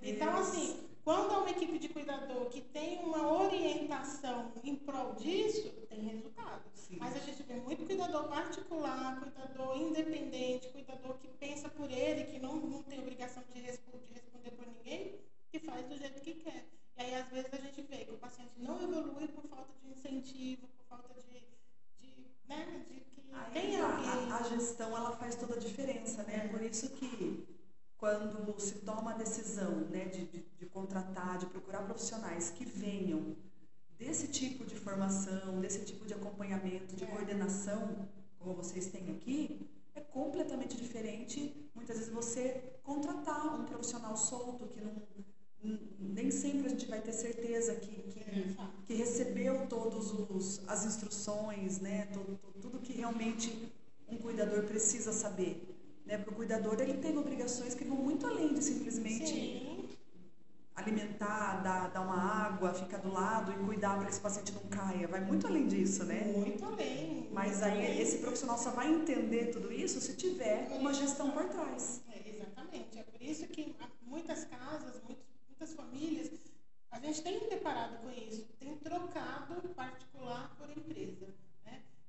Então, assim, quando é uma equipe de cuidador que tem uma orientação em prol disso, tem resultado. Sim. Mas a gente vê muito cuidador particular, cuidador independente, cuidador que pensa por ele, que não, não tem obrigação de, responder, de responder por ninguém, que faz do jeito que quer. E aí, às vezes, a gente vê que o paciente não evolui por falta de incentivo, por falta de né? De que tem alguém. A, a, gestão ela faz toda a diferença, né? É. Por isso que quando se toma a decisão né, de, de, de contratar, de procurar profissionais que venham desse tipo de formação, desse tipo de acompanhamento, de é. coordenação, como vocês têm aqui, é completamente diferente. Muitas vezes você contratar um profissional solto que não nem sempre a gente vai ter certeza que, que, é, que recebeu todas as instruções, né? Tudo, tudo, que realmente um cuidador precisa saber. Né? Porque o cuidador ele tem obrigações que vão muito além de simplesmente Sim. alimentar, dar, dar uma água, ficar do lado e cuidar para que esse paciente não caia. Vai muito além disso, né? Muito além. Mas muito aí além. esse profissional só vai entender tudo isso se tiver uma gestão por trás. É, exatamente. É por isso que muitas casas, muitas famílias, a gente tem deparado com isso, tem trocado particular por empresa.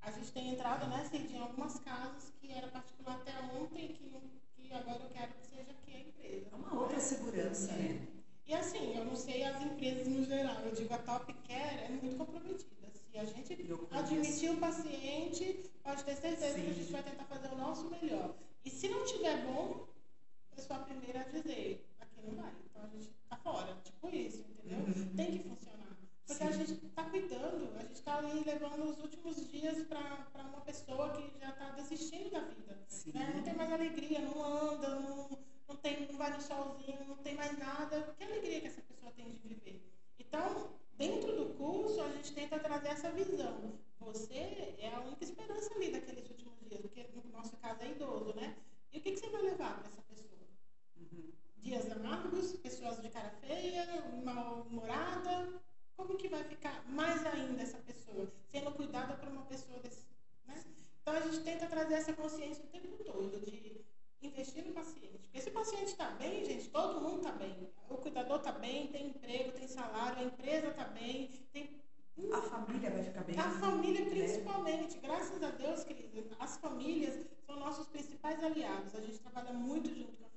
Né? A gente tem entrado né, Cid, em algumas casas que era particular até ontem, que, que agora eu quero que seja aqui a empresa. É uma outra segurança, é. né? E assim, eu não sei as empresas no geral, eu digo a Top Care é muito comprometida. Se a gente admitir o paciente, pode ter certeza Sim. que a gente vai tentar fazer o nosso melhor. E se não tiver bom, eu sou a primeira a dizer, aqui não vai. Então a gente tá fora. Tipo isso, entendeu? Uhum. Tem que funcionar. Porque Sim. a gente tá cuidando, a gente tá ali levando os últimos dias para uma pessoa que já tá desistindo da vida. Né? Não tem mais alegria, não anda, não, não, tem, não vai no solzinho, não tem mais nada. Que alegria que essa pessoa tem de viver. Então, dentro do curso, a gente tenta trazer essa visão. Você é a única esperança ali daqueles últimos dias, porque no nosso caso é idoso, né? E o que, que você vai levar para essa pessoa? Uhum dias amargos, pessoas de cara feia, mal-humorada. Como que vai ficar mais ainda essa pessoa, sendo cuidada por uma pessoa desse, né? Então a gente tenta trazer essa consciência o tempo todo de investir no paciente. Porque se o paciente está bem, gente, todo mundo está bem. O cuidador está bem, tem emprego, tem salário, a empresa está bem, tem a família vai ficar bem. A família, né? principalmente. Graças a Deus, querida, as famílias são nossos principais aliados. A gente trabalha muito junto com a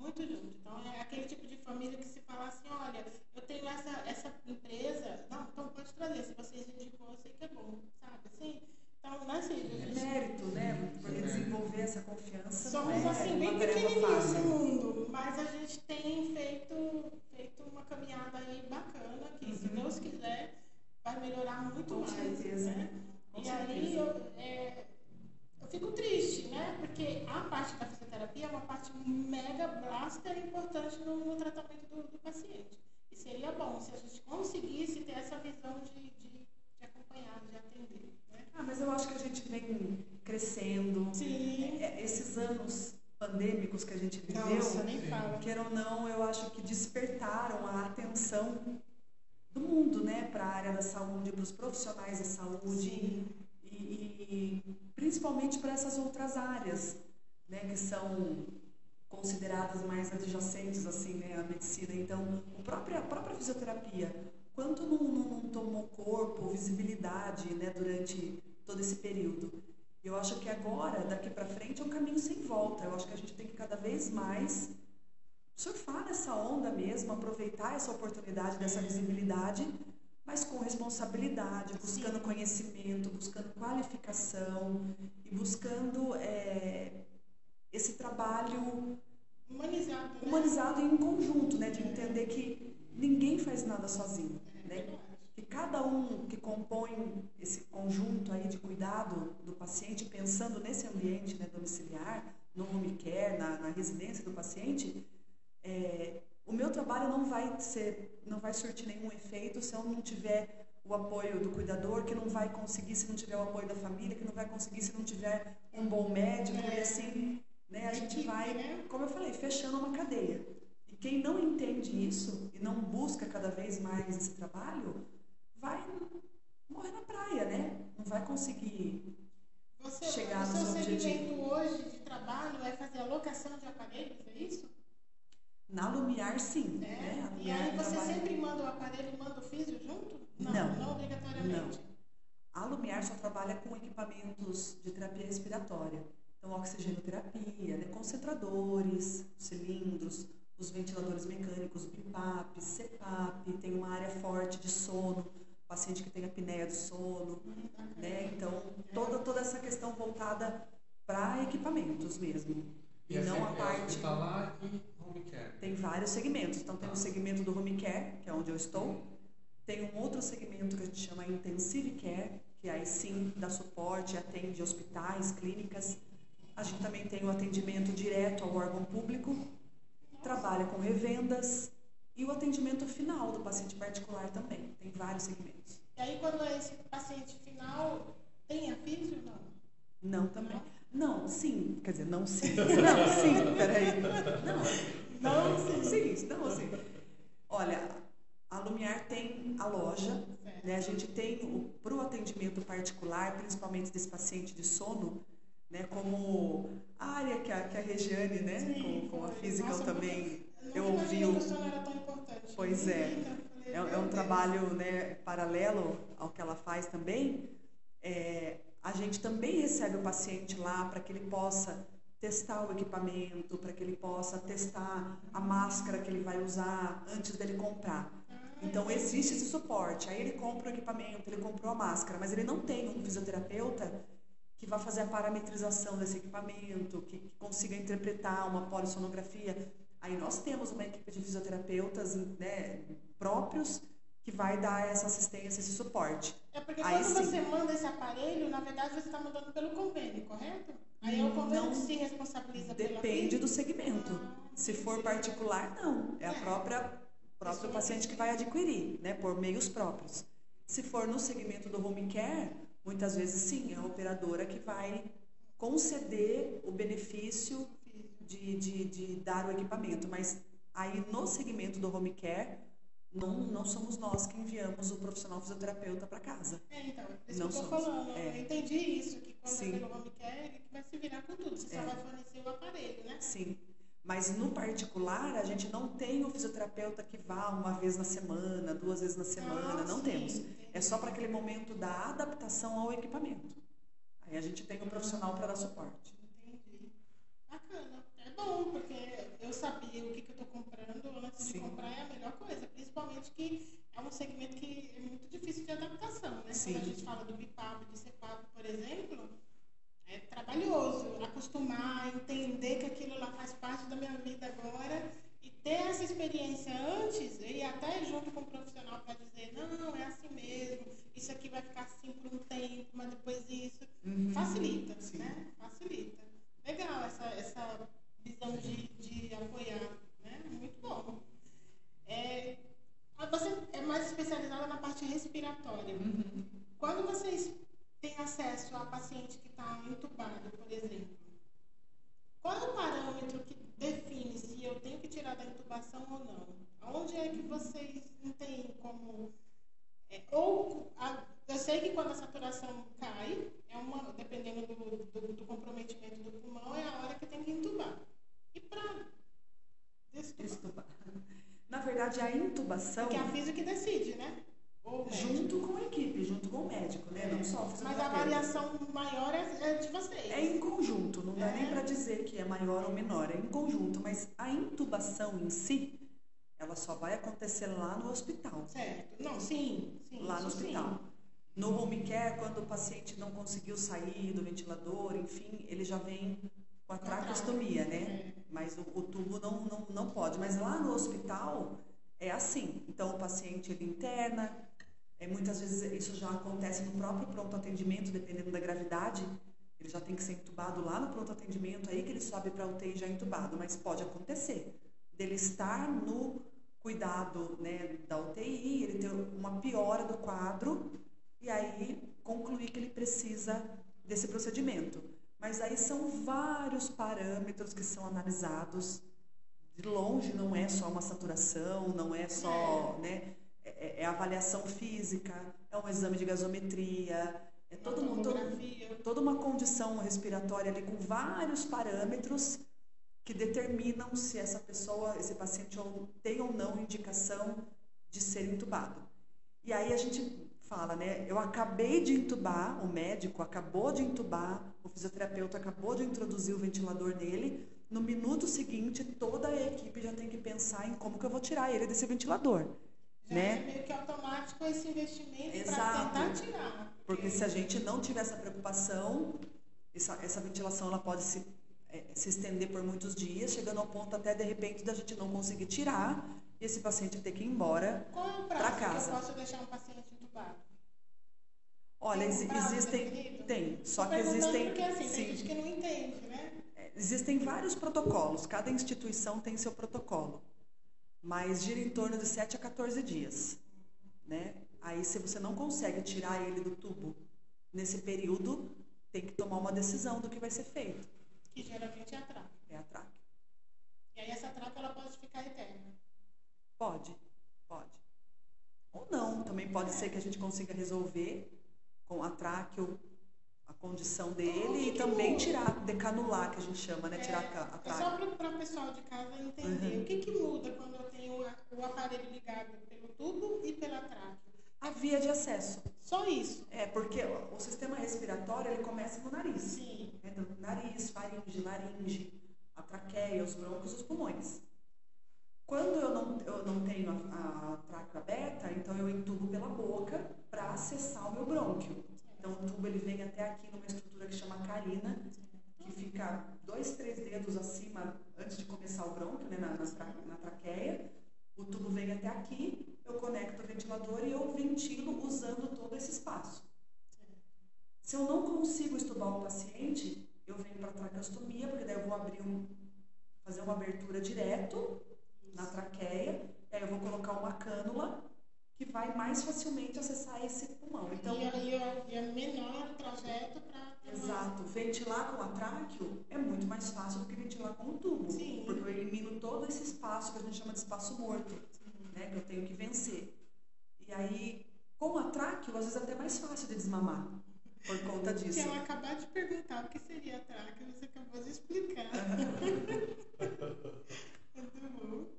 muito junto. Então é aquele tipo de família que se fala assim, olha, eu tenho essa, essa empresa, não, então pode trazer, se vocês indicam, eu sei que é bom, sabe? Assim, então, né, Cid? É mérito, né? Porque desenvolver essa confiança. Somos é assim, bem pequenininhos no mundo, mas a gente tem feito, feito uma caminhada aí bacana, que uhum. se Deus quiser, vai melhorar muito Com mais. Certeza. Né? Com e certeza. aí eu, é, eu fico triste, né? Porque a parte da fisioterapia é uma parte mega blaster importante no, no tratamento do, do, paciente. E seria bom se a gente conseguisse ter essa visão de, de, de acompanhar, de atender. Né? Ah, mas eu acho que a gente vem crescendo. Sim. É, é esses anos pandêmicos que a gente viveu, Nossa, nem fala. ou não, eu acho que despertaram a atenção do mundo, né, para a área da saúde, para os profissionais da saúde. Sim e, principalmente para essas outras áreas, né, que são consideradas mais adjacentes assim, né, à medicina. Então, a própria, a própria fisioterapia, quanto não, não, não, visibilidade né, durante todo esse período. Eu acho que agora, daqui para frente, é um caminho sem volta. Eu acho que a gente tem que cada vez mais surfar nessa onda mesmo, aproveitar essa oportunidade dessa visibilidade, mas com responsabilidade, buscando Sim. conhecimento, buscando qualificação e buscando é, esse trabalho humanizado, humanizado em conjunto, né? De entender que ninguém faz nada sozinho, né? Que cada um que compõe esse conjunto aí de cuidado do paciente, pensando nesse ambiente né, domiciliar, no home care, na, na residência do paciente, é, o meu trabalho não vai ser, não vai surtir nenhum efeito se eu não tiver o apoio do cuidador, que não vai conseguir se não tiver o apoio da família, que não vai conseguir se não tiver um bom médico e assim né? A gente vai, né? como eu falei, fechando uma cadeia. E quem não entende isso e não busca cada vez mais esse trabalho, vai morrer na praia, né? Não vai conseguir Você, chegar no seu objetivo. Seu segmento hoje de trabalho é fazer a locação de aparelhos, é isso? Na Lumiar, sim. É? Né? Lumiar e aí você trabalha... sempre manda o aparelho e manda o físio junto? Não, não, não obrigatoriamente. Não. A Lumiar só trabalha com equipamentos de terapia respiratória. Então, oxigenoterapia, né? concentradores, cilindros, os ventiladores mecânicos, BIPAP, CPAP, tem uma área forte de sono, paciente que tem apneia do sono, né? Então, toda, toda essa questão voltada para equipamentos mesmo. E, e não a parte. Hospitalar e home care. Tem vários segmentos. Então, tem o segmento do home care, que é onde eu estou. Tem um outro segmento que a gente chama intensive care, que aí sim dá suporte, atende hospitais, clínicas a gente também tem o atendimento direto ao órgão público, trabalha com revendas e o atendimento final do paciente particular também. Tem vários segmentos. E aí, quando é esse paciente final, tem a físio ou não? Não, também. Não? não, sim. Quer dizer, não sim. <laughs> Não, sim, peraí. Não, não sim. Sim, não, sim. Olha, a Lumiar tem a loja, né? a gente tem para o atendimento particular, principalmente desse paciente de sono, né, como a área que a, que a Regiane, né, Sim, com, com, a física também, eu ouvi o... era tão importante. Pois é, é, é um trabalho né, paralelo ao que ela faz também. É, a gente também recebe o paciente lá para que ele possa testar o equipamento, para que ele possa testar a máscara que ele vai usar antes dele comprar. Ah, então existe esse suporte. Aí ele compra o equipamento, ele comprou a máscara, mas ele não tem um fisioterapeuta que vai fazer a parametrização desse equipamento, que, que consiga interpretar uma polissonografia. Aí nós temos uma equipe de fisioterapeutas né, próprios que vai dar essa assistência, esse suporte. É porque Aí, quando sim. você manda esse aparelho, na verdade você está mandando pelo convênio, correto? Aí é o convênio não, que se responsabiliza Depende do segmento. Ah, se for particular, não. É, é. a própria próprio paciente que vai adquirir, né, por meios próprios. Se for no segmento do home care, Muitas vezes, sim, é a operadora que vai conceder o benefício de, de, de dar o equipamento, mas aí no segmento do home care, não, não somos nós que enviamos o profissional fisioterapeuta para casa. É, então, é isso não que eu estou falando. É. Eu entendi isso, que quando Sim. é pelo home care, ele vai se virar com tudo. Você é. só vai fornecer o aparelho, né? Sim. Mas no particular, a gente não tem o fisioterapeuta que vá uma vez na semana, duas vezes na semana, ah, não sim, temos. Entendi. É só para aquele momento da adaptação ao equipamento. Aí a gente tem um profissional para dar suporte. Entendi. Bacana. É bom, porque eu sabia o que, que eu estou comprando antes sim. de comprar é a melhor coisa. Principalmente que é um segmento que é muito difícil de adaptação, né? Sim. Quando a gente fala do BIPAB, do CEPAB, por exemplo, é trabalhoso acostumar, entender que aquilo lá faz parte da minha vida agora e ter essa experiência antes e até junto com o profissional para dizer, não, é assim mesmo, isso aqui vai ficar assim situação. Porque a física decide, né? Junto com a equipe, junto com o médico, né? É. Não só Mas a variação maior é, é, de vocês. É em conjunto, não dá é. nem para dizer que é maior ou menor, é em conjunto. Mas a intubação em si, ela só vai acontecer lá no hospital. Certo. Não, sim. sim lá no hospital. Sim. No home care, quando o paciente não conseguiu sair do ventilador, enfim, ele já vem com a tracostomia, né? É. Mas o, o tubo não, não, não pode. Mas lá no hospital é assim. Então o paciente ele interna, é, muitas vezes isso já acontece no próprio pronto atendimento, dependendo da gravidade. Ele já tem que ser entubado lá no pronto atendimento, aí que ele sobe para UTI já entubado. Mas pode acontecer dele estar no cuidado né, da UTI, ele ter uma piora do quadro e aí concluir que ele precisa desse procedimento. Mas aí são vários parâmetros que são analisados. De longe não é só uma saturação, não é só, né, é, é avaliação física, é um exame de gasometria, é todo, todo, toda uma condição respiratória ali com vários parâmetros que determinam se essa pessoa, esse paciente tem ou não indicação de ser entubado. E aí a gente fala, né? Eu acabei de entubar, o médico acabou de entubar, o fisioterapeuta acabou de introduzir o ventilador nele. No minuto seguinte, toda a equipe já tem que pensar em como que eu vou tirar ele desse ventilador. Já né? é meio que automático esse investimento para tentar tirar. Porque... se a gente não tiver essa preocupação, essa, essa ventilação ela pode se, é, se estender por muitos dias, chegando ao ponto até de repente da gente não conseguir tirar e esse paciente ter que ir embora para casa. Que eu posso deixar um paciente entubado? Olha, ex existem. Tem, só que existem. Porque assim, sim. tem gente que não entende, né? É, existem vários protocolos, cada instituição tem seu protocolo, mas gira em torno de 7 a 14 dias. Né? Aí, se você não consegue tirar ele do tubo nesse período, tem que tomar uma decisão do que vai ser feito. Que geralmente é a traque. É a traque. E aí, essa traque ela pode ficar eterna? Pode, pode. Ou não, também pode é. ser que a gente consiga resolver com a tráqueo a condição dele e também tirar, decanular, que a gente chama, né? Tirar é, a tráqueo. Só para o pessoal de casa entender, uhum. o que, que muda quando eu tenho o aparelho ligado pelo tubo e pela tráqueo? A via de acesso. Só isso? É, porque o sistema respiratório, ele começa no nariz. Sim. Né? Então, nariz, faringe, laringe, a traqueia, os brônquios, os pulmões. Quando eu não, eu não tenho a, a tráqueo aberta, então eu entubo pela boca para acessar o meu brônquio. Então o tubo ele vem até aqui numa estrutura que chama carina, que fica dois, três dedos acima antes de começar o brônquio, né, na, na, na traqueia. O tubo vem até aqui, eu conecto o ventilador e eu ventilo usando todo esse espaço. Se eu não consigo estubar o paciente, eu venho para a traqueostomia, porque daí eu vou abrir um, fazer uma abertura direto na traqueia, e aí eu vou colocar uma cânula que vai mais facilmente acessar esse pulmão. Então, e, aí é, menor o trajeto para. Exato. Ventilar com a tráqueo é muito mais fácil do que ventilar com o tubo. Sim. Porque eu elimino todo esse espaço que a gente chama de espaço morto, né, que eu tenho que vencer. E aí, com a tráqueo, às vezes é até mais fácil de desmamar. Por conta disso. Se ela acabar de perguntar o que seria a tráqueo, você acabou de explicar. <laughs>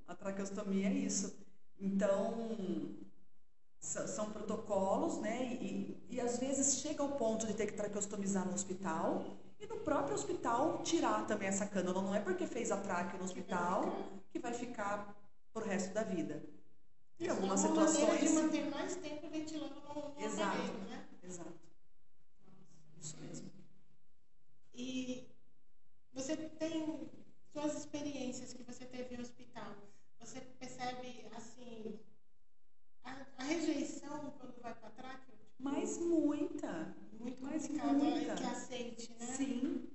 A traqueostomia é isso. Então, são protocolos, né? E, e às vezes chega ao ponto de ter que traqueostomizar no hospital e no próprio hospital tirar também essa cânula. Não é porque fez a traque no hospital que vai ficar pro resto da vida. Em algumas é uma situações. de manter mais tempo ventilando no, Exato. Aparelho, né? Exato. Isso mesmo. E você tem suas experiências que você teve no hospital, você percebe assim a, a rejeição quando vai para tráqueo? Mas muita. Muito mais muita. que aceite, né? Sim.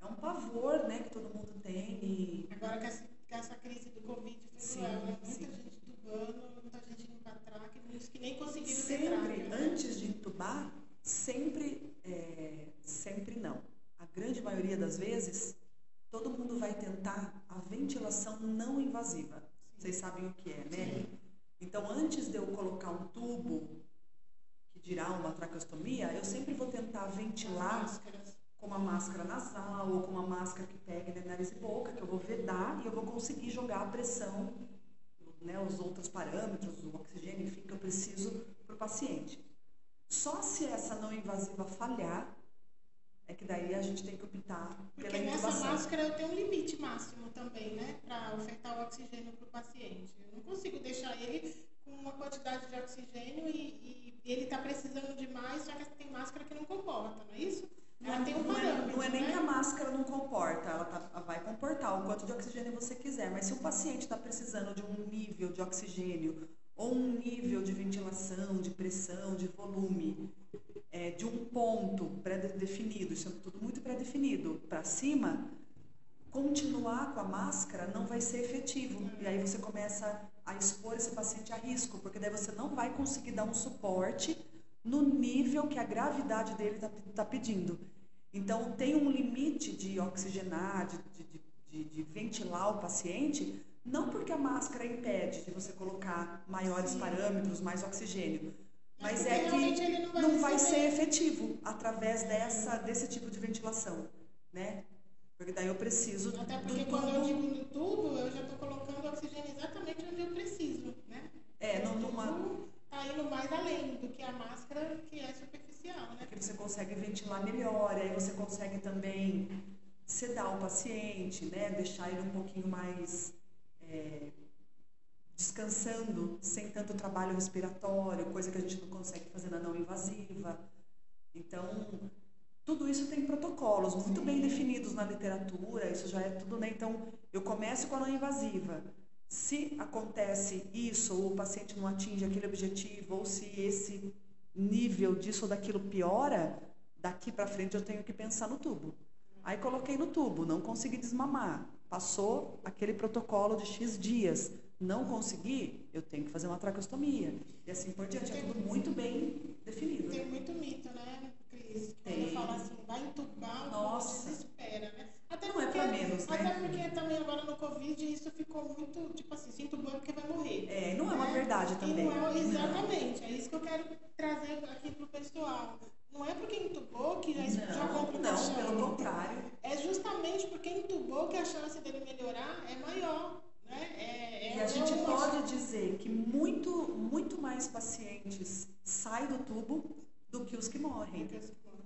É um pavor, né, que todo mundo tem. E... Agora que essa, essa crise do Covid foi sim, cruel, né? Muita sim. gente tubando, muita gente indo para tráqueo, muitos que nem conseguiram sempre, ter. Né? Antes de entubar, sempre, é, sempre não. A grande maioria das vezes, todo mundo vai tentar a ventilação não invasiva. Vocês sabem o que é, né? Sim. Então, antes de eu colocar um tubo, que dirá uma traqueostomia, eu sempre vou tentar ventilar com uma máscara nasal ou com uma máscara que pegue né, nariz e boca, que eu vou vedar e eu vou conseguir jogar a pressão, né, os outros parâmetros, o oxigênio, enfim, que eu preciso para o paciente. Só se essa não invasiva falhar, é que daí a gente tem que optar Porque pela nessa intubação. máscara eu tenho um limite máximo também, né? Para ofertar o oxigênio para o paciente. Eu não consigo deixar ele com uma quantidade de oxigênio e, e ele está precisando de mais, já que tem máscara que não comporta, não é isso? Ela tem um não, é, parâmetro, não é nem né? que a máscara não comporta, ela, tá- ela vai comportar o quanto de oxigênio você quiser, mas se o paciente está precisando de um nível de oxigênio ou um nível de ventilação, de pressão, de volume, é, de um ponto pré-definido, isso é tudo muito pré-definido, para cima, continuar com a máscara não vai ser efetivo. E aí você começa a expor esse paciente a risco, porque daí você não vai conseguir dar um suporte no nível que a gravidade dele está pedindo. Então, tem um limite de oxigenar, de, de, de- de- de ventilar o paciente, não porque a máscara impede de você colocar maiores Sim. parâmetros, mais oxigênio, Mas é que não vai ser efetivo através dessa, desse tipo de ventilação, né? Porque daí eu preciso Até do porque quando eu digo no tubo, eu já estou colocando oxigênio exatamente onde eu preciso, né? É, não- O numa, tubo tá indo mais além do que a máscara que é superficial, né? porque você consegue ventilar melhor, aí você consegue também sedar o paciente, né? Deixar ele um pouquinho mais é, descansando, sem tanto trabalho respiratório, coisa que a gente não consegue fazer na não invasiva. Então, tudo isso tem protocolos muito bem definidos na literatura, isso já é tudo, né? Então, eu começo com a não invasiva. Se acontece isso, ou o paciente não atinge aquele objetivo, ou se esse nível disso ou daquilo piora, daqui para frente eu tenho que pensar no tubo. Aí coloquei no tubo, não consegui desmamar. Passou aquele protocolo de X dias. Não consegui, eu tenho que fazer uma traqueostomia. E assim por diante. É tudo muito bem definido. Tem muito mito, né, Cris? Quando Tem. eu falo assim, vai entubar, Nossa. desespera, né? Até Não é porque, pra menos, né? Até porque também agora no Covid isso ficou muito, tipo assim, se entubou é porque vai morrer. É, não é uma né? verdade também. não é- exatamente, é isso que eu quero trazer aqui pro pessoal. Não é porque entubou que já, já compra o Não, caixão. pelo contrário. É justamente porque entubou que a chance dele melhorar é maior. Né? É, é, E a é gente uma pode dizer que muito, muito mais pacientes saem do tubo do que os que morrem.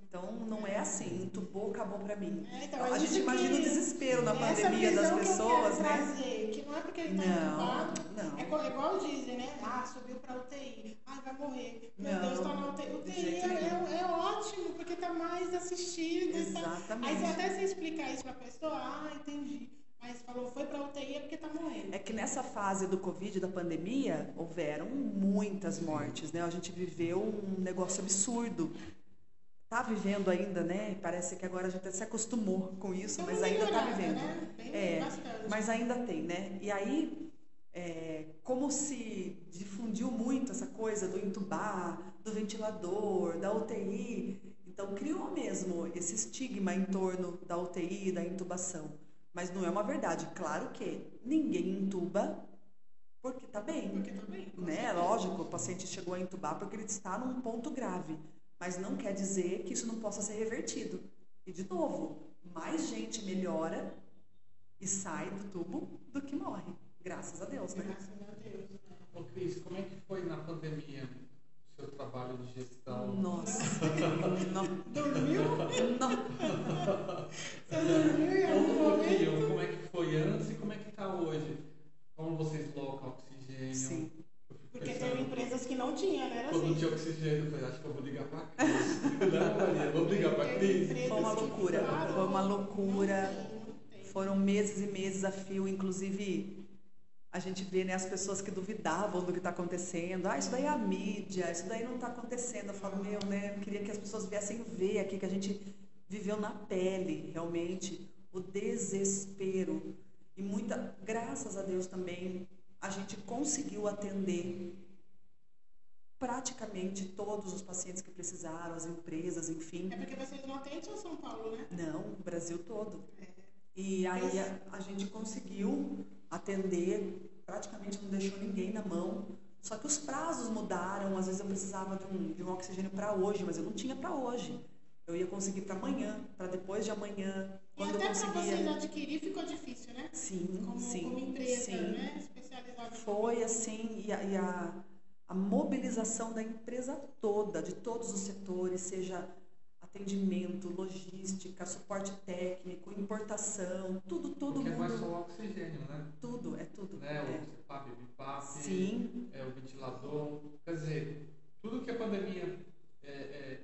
Então não é assim, entubou, acabou pra mim. É, então, a é gente isso imagina que- o desespero na pandemia das que pessoas, quero né? trazer, que não é porque ele está entubado, Não, é igual, dizem, né? Ah, subiu para UTI, ai, vai morrer. Meu Não, Deus, está na UTI. UTI é, é, é ótimo, porque está mais assistido. e tá- Exatamente. Aí você até você explicar isso para a pessoa, ah, entendi. Mas falou, foi para UTI é porque está morrendo. É que nessa fase do Covid, da pandemia, houveram muitas mortes, né? A gente viveu um negócio absurdo. Tá vivendo ainda, né? Parece que agora a gente até se acostumou com isso, mas ainda tá vivendo. Né? É, bastante. Mas ainda tem, né? E aí, é, como se difundiu muito essa coisa do entubar, do ventilador, da UTI, então criou mesmo esse estigma em torno da UTI, da intubação. Mas não é uma verdade. Claro que ninguém intuba porque tá bem. Porque tá bem. Né? Lógico, o paciente chegou a intubar porque ele está num ponto grave. Mas não quer dizer que isso não possa ser revertido. E, de novo, mais gente melhora e sai do tubo do que morre. Graças a Deus, né? Graças a Deus. né? Ô Cris, como é que foi na pandemia seu trabalho de gestão? Nossa. <laughs> não, Dormiu? não. Você dormiu em algum um momento? como é que foi antes e como é que está hoje? Como vocês colocam oxigênio? Sim. Porque pensando, teve empresas que não tinham, né? Era Quando não assim. tinha oxigênio, eu falei, acho que eu vou ligar pra Cris. <laughs> Não, Maria, vamos ligar pra Teve Cris? Foi uma loucura, foi uma loucura. tem, tem. Foram meses e meses a fio, inclusive a gente vê né, as pessoas que duvidavam do que está acontecendo. Ah, isso daí é a mídia, isso daí não está acontecendo. Eu falo, meu, né? Eu queria que as pessoas viessem ver aqui que a gente viveu na pele, realmente, o desespero. E muita, graças a Deus também, a gente conseguiu atender praticamente todos os pacientes que precisaram, as empresas, enfim. É porque vocês não atendem só São Paulo, né? Não, o Brasil todo. É. E aí a, a gente conseguiu atender, praticamente não deixou ninguém na mão. Só que os prazos mudaram, às vezes eu precisava de um, de um oxigênio para hoje, mas eu não tinha para hoje. Eu ia conseguir para amanhã, para depois de amanhã, E quando eu até para vocês adquirir ficou difícil, né? Sim, Como, sim, como empresa, sim. né? Especializada. Foi assim, e a, e a, a mobilização da empresa toda, de todos os setores, seja atendimento, logística, suporte técnico, importação, tudo, todo Porque mundo. não é só o oxigênio, né? Tudo, é tudo. né? é. O CPAP, BIPAP, Sim, é, o ventilador. Quer dizer, tudo que a pandemia é, é,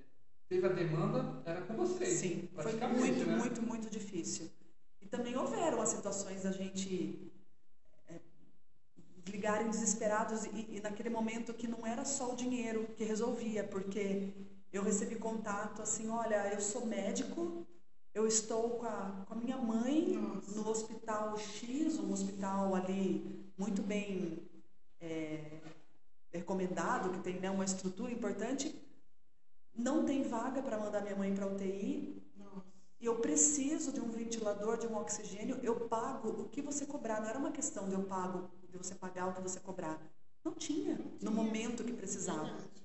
teve a demanda era com vocês. sim. Foi muito, né? muito, muito difícil. E também houveram as situações da gente é, ligarem desesperados e, e naquele momento que não era só o dinheiro que resolvia, porque eu recebi contato assim, olha, eu sou médico, eu estou com a, com a minha mãe Nossa. no hospital X, um hospital ali muito bem é, recomendado, que tem né, uma estrutura importante, não tem vaga para mandar minha mãe para UTI e eu preciso de um ventilador, de um oxigênio, eu pago o que você cobrar. Não era uma questão de eu pago, de você pagar o que você cobrar. Não tinha, no tinha. momento que precisava. Verdade.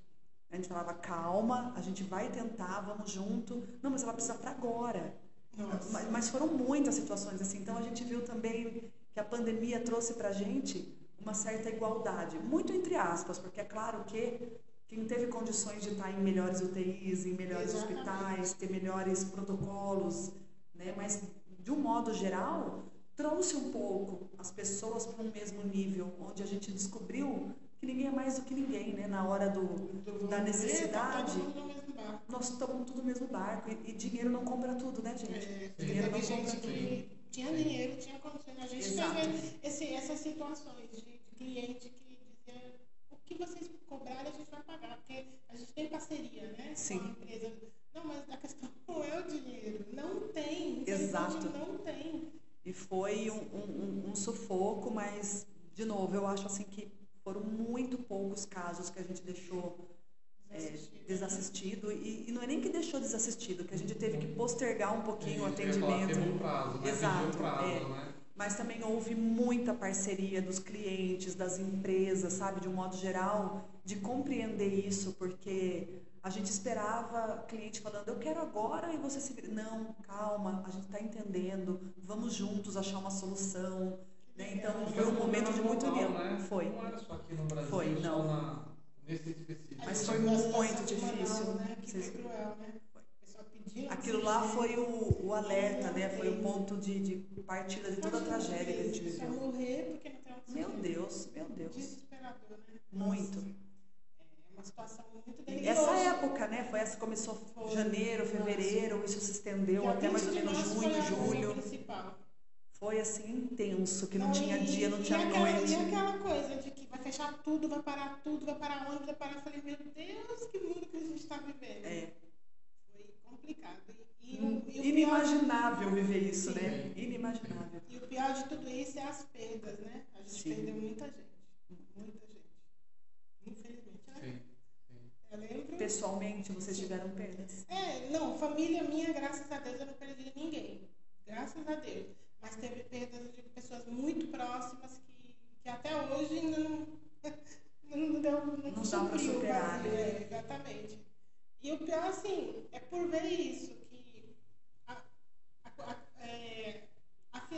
A gente falava, calma, a gente vai tentar, vamos junto. Não, mas ela precisa para agora. Mas, mas foram muitas situações assim. Então a gente viu também que a pandemia trouxe para a gente uma certa igualdade, muito entre aspas, porque é claro que quem teve condições de estar em melhores UTIs, em melhores Exatamente. hospitais, ter melhores protocolos, né? Mas de um modo geral trouxe um pouco as pessoas para um mesmo nível, onde a gente descobriu que ninguém é mais do que ninguém, né? Na hora do da necessidade. Tá mesmo barco. nós estamos tudo no mesmo barco e, e dinheiro não compra tudo, né, gente? É, Dinheiro teve não gente compra tudo. que tinha dinheiro, tinha condições. A gente Exato. teve esse, essas situações de, cliente que dizia o que vocês cobrarem a gente vai pagar, porque a gente tem parceria, né? Sim. Com a empresa. Não, mas a questão <laughs> não é o dinheiro. Não tem. Exato. Não tem. E foi um, um- um- um sufoco, mas, de novo, eu acho assim que foram muito poucos casos que a gente deixou é, Desassistido. desassistido. E, e não é nem que deixou desassistido, que a gente teve que postergar um pouquinho o atendimento. Um prazo, né? Exato, um prazo, é. né? Mas também houve muita parceria dos clientes, das empresas, sabe, de um modo geral, de compreender isso, porque a gente esperava cliente falando, eu quero agora e você se. Não, calma, a gente está entendendo, vamos juntos achar uma solução. Né? Então foi um momento de muito união. né? Foi. Não era só aqui no Brasil, Foi, só não. na, nesse específico. Mas foi muito difícil. Manaus, Né? Que Vocês- foi cruel, né? Foi. Pedindo Aquilo lá foi oxigênio. o, o alerta, né? Foi o ponto de, de partida de toda a tragédia que a gente viveu. morrer porque não tem. Meu Deus, meu Deus. Desesperador, né? Muito. É uma situação muito E delicada. Essa época, né? Foi essa que começou Foi. janeiro, fevereiro, isso se estendeu até mais ou 20 de menos junho, foi julho. principal. Foi assim intenso, que não, Não, tinha e- dia, não e tinha aquela, noite. E aquela coisa de que vai fechar tudo, vai parar tudo, vai parar ônibus, vai parar. Eu falei, meu Deus, que mundo que a gente está vivendo. É Foi complicado. E, e, Hum, o, e, o pior, inimaginável viver isso, Sim. né? Inimaginável. e o pior de tudo isso é as perdas, né? A gente Sim. perdeu muita gente. Muita gente. Infelizmente, né? Sim, sim. Eu lembro. Pessoalmente, vocês tiveram perdas? É, não, família minha, graças a Deus, eu não perdi ninguém. Graças a Deus. Mas teve perdas de pessoas muito próximas que, que até hoje não, <laughs> não deu não, Não dá o superar, né? é, exatamente. E o pior, assim, é por ver isso, que a, a- a- é,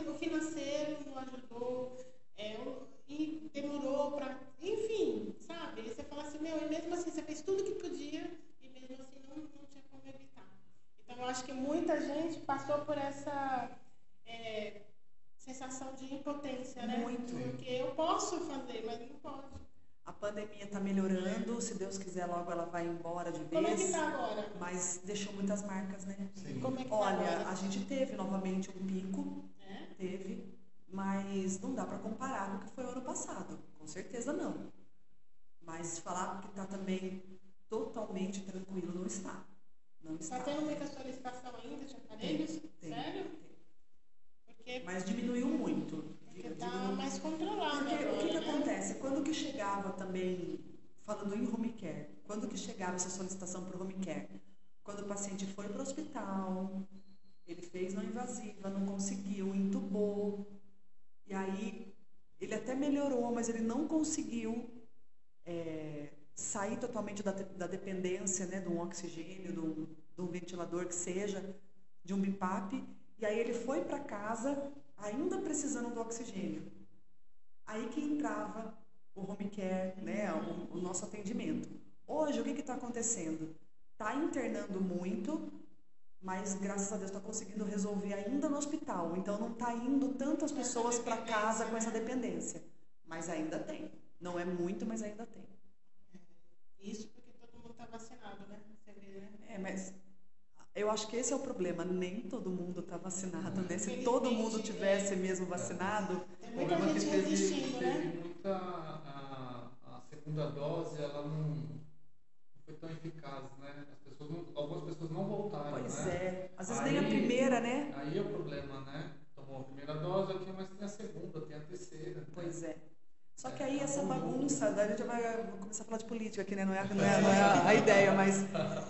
o financeiro não ajudou, é, e demorou para. Enfim, sabe? Aí você fala assim, meu, e mesmo assim, você fez tudo que podia e mesmo assim não, não tinha como evitar. Então, eu acho que muita gente passou por essa é, sensação de impotência, né? Muito. Porque eu posso fazer, mas não posso. A pandemia está melhorando, se Deus quiser, logo ela vai embora de Como é que vez. tá agora? Mas deixou muitas marcas, né? Sim. Como é que tá Olha, agora? a gente teve novamente um pico, É? teve, mas não dá para comparar com o que foi o ano passado. Com certeza não. Mas falar que está também totalmente tranquilo não está. Não está. Está tendo muita solicitação ainda de aparelhos? Tem, Sério? tem. Mas diminuiu muito. está mais controlado Porque agora, o que, que né? acontece? Quando que chegava também, falando em home care, quando que chegava essa solicitação para o home care? Quando o paciente foi para o hospital, ele fez não invasiva, não conseguiu, entubou, e aí ele até melhorou, mas ele não conseguiu é, sair totalmente da, da dependência né, de um oxigênio, de um, de um ventilador que seja, de um BIPAP, e aí ele foi para casa ainda precisando do oxigênio. Aí que entrava o home care, né, o, o nosso atendimento. Hoje, o que está acontecendo? Está internando muito, mas graças a Deus está conseguindo resolver ainda no hospital. Então não está indo tantas pessoas para casa com essa dependência. Mas ainda tem. Não é muito, mas ainda tem. Isso porque todo mundo está vacinado, né? Vê, né? É, mas eu acho que esse é o problema. Nem todo mundo está vacinado, né? Se todo mundo tivesse mesmo vacinado. Tem muita gente teve, resistindo, teve né? muita. A, a segunda dose, ela não, foi tão eficaz, né? As pessoas não- algumas pessoas não voltaram. Pois né? é. Às vezes Aí- nem a primeira, né? Aí é o problema, né? Tomou a primeira dose aqui, mas tem a segunda, tem a terceira. né? Pois é. Só que aí essa bagunça, daí a gente vai começar a falar de política aqui, né? Não é, não é, não é a, a ideia, mas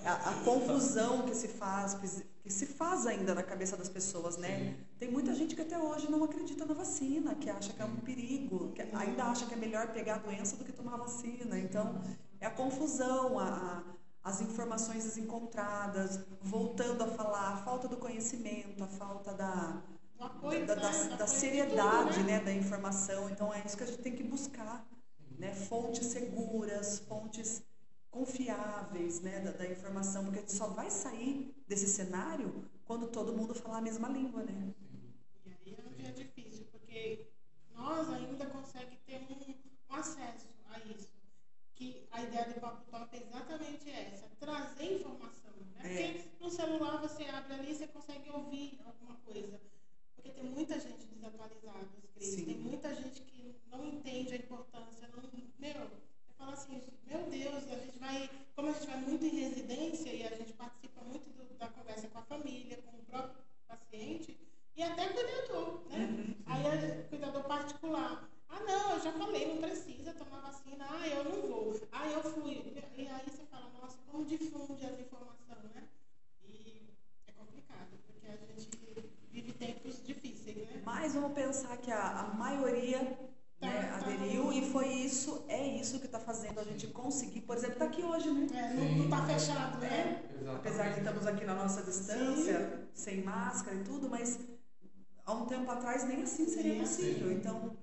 a, a confusão que se faz, que se, faz ainda na cabeça das pessoas, né? Sim. Tem muita gente que até hoje não acredita na vacina, que acha que é um perigo, que ainda acha que é melhor pegar a doença do que tomar a vacina. Então, é a confusão, a, as informações desencontradas, voltando a falar, a falta do conhecimento, a falta da, da, da- da seriedade né, da informação. Então é isso que a gente tem que buscar. Né? Fontes seguras, fontes confiáveis né, da, da informação, porque a gente só vai sair desse cenário quando todo mundo falar a mesma língua. Né? E aí é onde é difícil, porque nós ainda conseguimos ter um, um acesso a isso. Que a ideia do Papo Top é exatamente essa, trazer informação. Né? É. Porque no celular você abre ali e você consegue ouvir alguma coisa. Porque tem muita gente desatualizada, Cris. Tem muita gente que não entende a importância. Não, meu, você fala assim, meu Deus, a gente vai, como a gente vai muito em residência e a gente participa muito do- da conversa com a família, com o próprio paciente e até cuidador, né? Aí é cuidador particular. Ah, não, eu já falei, não precisa tomar vacina. Ah, eu não vou. Ah, eu fui. E aí você fala, nossa, como difunde as informações, né? E é complicado, porque a gente vive tempos difíceis, né? Mas vamos pensar que a, a maioria né, Tá, tá. aderiu e foi isso, é isso que está fazendo a gente conseguir, por exemplo, estar aqui hoje, né? É, não, não tá fechado, né? Exatamente. Apesar que estamos aqui na nossa distância, sem máscara e tudo, mas há um tempo atrás nem assim seria assim. possível. Então,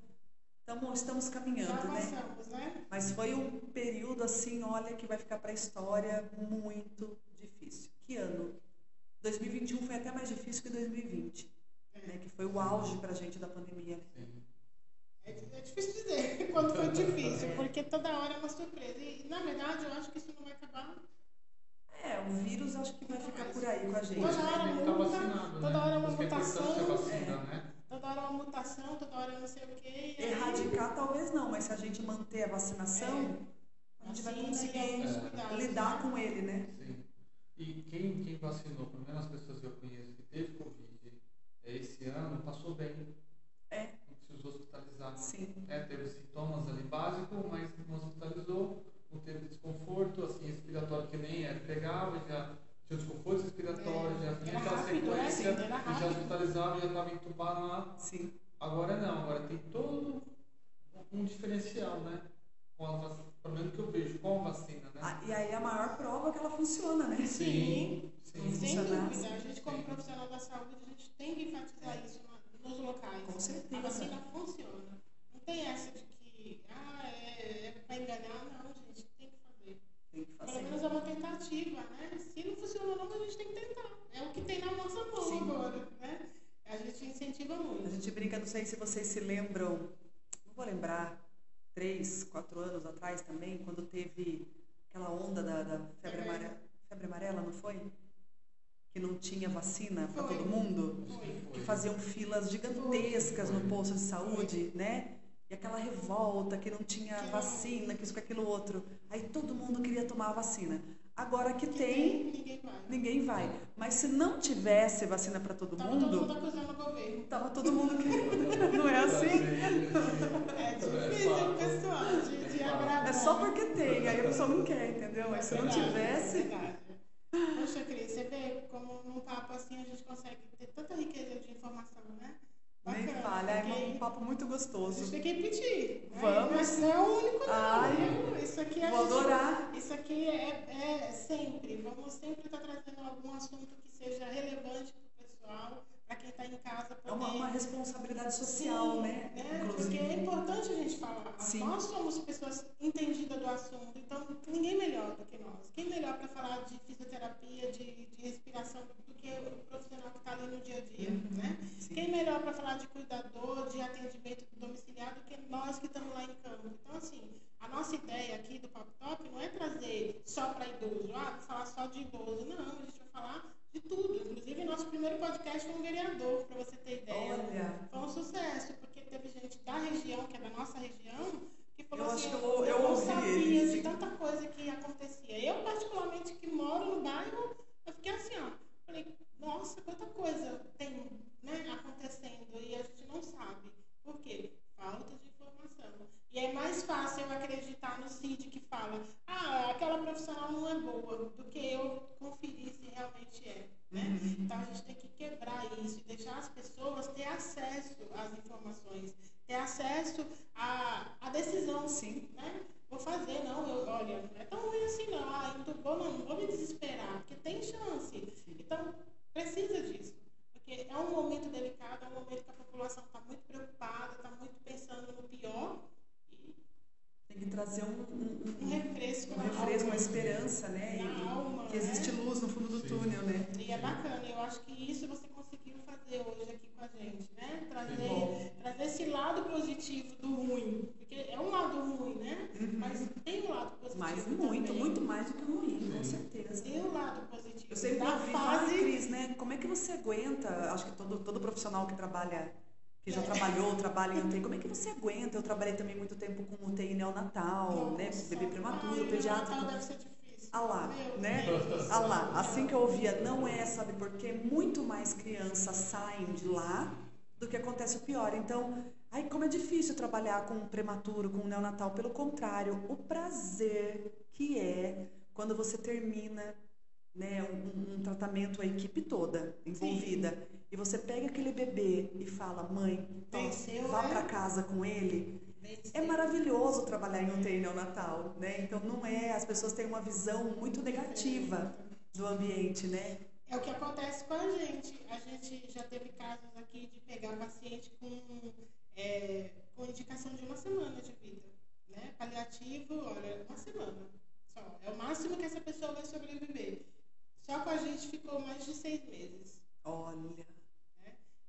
tamo, estamos caminhando, né? passamos, né? Mas foi um período assim, olha, que vai ficar para a história muito difícil. Que ano? 2021 foi até mais difícil que 2020, né? Que foi o auge para a gente da pandemia. né? Sim. É, é difícil dizer <laughs> quando foi difícil, porque toda hora é uma surpresa. E, na verdade, eu acho que isso não vai acabar. É, o vírus acho que vai ficar por aí com a gente. Toda hora estar muda, vacinado, toda né? hora é uma é mutação. né? Toda hora é uma mutação, toda hora é não sei o quê. aí- Erradicar talvez não, mas se a gente manter a vacinação, a gente vai conseguir É. cuidados, lidar né? com ele, né? E quem, quem vacinou, pelo menos as pessoas que eu conheço que teve Covid é, esse ano, passou bem. É. Não precisou hospitalizar. Sim. É, teve sintomas ali básicos, mas não hospitalizou, não teve desconforto, assim, respiratório que nem era, pegava, já tinha desconforto respiratório, É. já vinha aquela né? sequência, e já hospitalizava, já estava entubado lá. Sim. Agora não, agora tem todo um diferencial, né? Com a vac... Pelo menos que eu vejo, com a vacina, né? Ah, e aí a maior prova é que ela funciona, né? Sim, sim. sem dúvida. A gente, como profissional da saúde, a gente tem que enfatizar isso na- nos locais. Com certeza. A vacina funciona. Não tem essa de que, ah, é, é para enganar. Não, gente, tem que fazer. Tem que Pelo fazer. menos é uma tentativa, né? Se não funciona não, a gente tem que tentar. É o que tem na nossa mão Sim. agora, né? A gente incentiva A muito. gente brinca, não sei se vocês se lembram, não vou lembrar, três, quatro anos atrás também, quando teve aquela onda da, da febre, amarela, febre amarela, não foi? Que não tinha vacina para Foi. todo mundo? Foi. que faziam filas gigantescas no posto de saúde, né? E aquela revolta que não tinha vacina, que isso com aquilo outro. Aí todo mundo queria tomar a vacina. Agora que tem, ninguém vai. ninguém vai. Mas se não tivesse vacina para todo Tava todo mundo mundo, acusando o governo. tava todo mundo querendo. <laughs> Não é assim? É difícil, pessoal, de, de agradar. É só porque tem, aí a pessoa não quer, entendeu? Mas se não tivesse, É verdade. Poxa, Cris, você vê como num papo assim a gente consegue ter tanta riqueza de informação, né? Nem falha. É porque um papo muito A gostoso. gente tem que repetir. né? Vamos. Mas não é o único, não. Ai, viu? Isso aqui a Vou gente- adorar. Isso aqui é, é sempre. Vamos sempre estar trazendo algum assunto que seja relevante para o pessoal, para quem está em casa poder... É uma, uma responsabilidade social, Sim, né? né? Porque é importante a gente falar. Sim. Nós somos pessoas entendidas do assunto, então ninguém melhor do que nós. Quem melhor para falar de fisioterapia, de, de respiração, do que o profissional que está ali no dia a dia, Uhum. né? Sim. Quem melhor para falar de cuidador, de atendimento domiciliar do que nós que estamos lá em campo. Então, assim, a nossa ideia aqui do Papo Top não é trazer só para idoso, ah, falar só de idoso. Não, a gente vai falar de tudo. Inclusive, nosso primeiro podcast foi um vereador, para você ter ideia. Olha, Foi um sucesso, porque teve gente da região, que é da nossa região, que falou Eu assim, acho que eu- eu não ouvi sabia ele, de sim. tanta coisa que acontecia. Eu, particularmente, que moro no bairro, eu fiquei assim, ó. Falei, nossa, quanta coisa tem né, acontecendo e a gente não sabe. Por quê? Falta de informação. E é mais fácil eu acreditar no CID que fala, ah, aquela profissional não é boa, do que eu conferir se realmente é. Né? Uhum. Então a gente tem que quebrar isso e deixar as pessoas ter acesso às informações, ter acesso à, à decisão. Sim. Né? Vou fazer, não, eu, olha, não é tão ruim assim não. Ah, eu não vou, não, não vou me desesperar, porque tem chance. Então, precisa disso. Porque é um momento delicado, é um momento que a população está muito preocupada, está muito pensando no pior. E Tem que trazer um, um, um um, refresco um refresco, alma. uma esperança, né? E- alma, que existe né? luz no fundo do Sim. túnel, né? E é bacana, eu acho que isso você conseguiu fazer hoje aqui com a gente, né? Trazer, trazer esse lado positivo do ruim. Porque é um lado ruim, né? Mas tem um lado positivo. Mas muito, também. muito mais do que o ruim, com Sim. certeza. Tem um lado positivo. Eu sempre da ouvi fase. Cris, né? Como é que você aguenta? Acho que todo, todo profissional que trabalha, que já trabalhou, trabalha em UTI, como é que você aguenta? Eu trabalhei também muito tempo com UTI neonatal, né? Bebê prematuro, Ai, pediátrico. Natal deve ser difícil. Ah lá, né? Ah lá, assim que eu ouvia, não é, sabe por quê? Muito mais crianças saem de lá do que acontece o pior. Então, ai, como é difícil trabalhar com um prematuro, com um neonatal. Pelo contrário, o prazer que é quando você termina né, um, um tratamento, a equipe toda envolvida, e você pega aquele bebê e fala, mãe, Venceu, vá né? para casa com ele. Venceu. É maravilhoso trabalhar em UTI neonatal, né? Então não é, as pessoas têm uma visão muito negativa do ambiente, né? É o que acontece com a gente. A gente já teve casos aqui de pegar paciente com, é, com indicação de uma semana de vida. Né? Paliativo, olha, uma semana só. É o máximo que essa pessoa vai sobreviver. Só com a gente ficou mais de seis meses. Olha,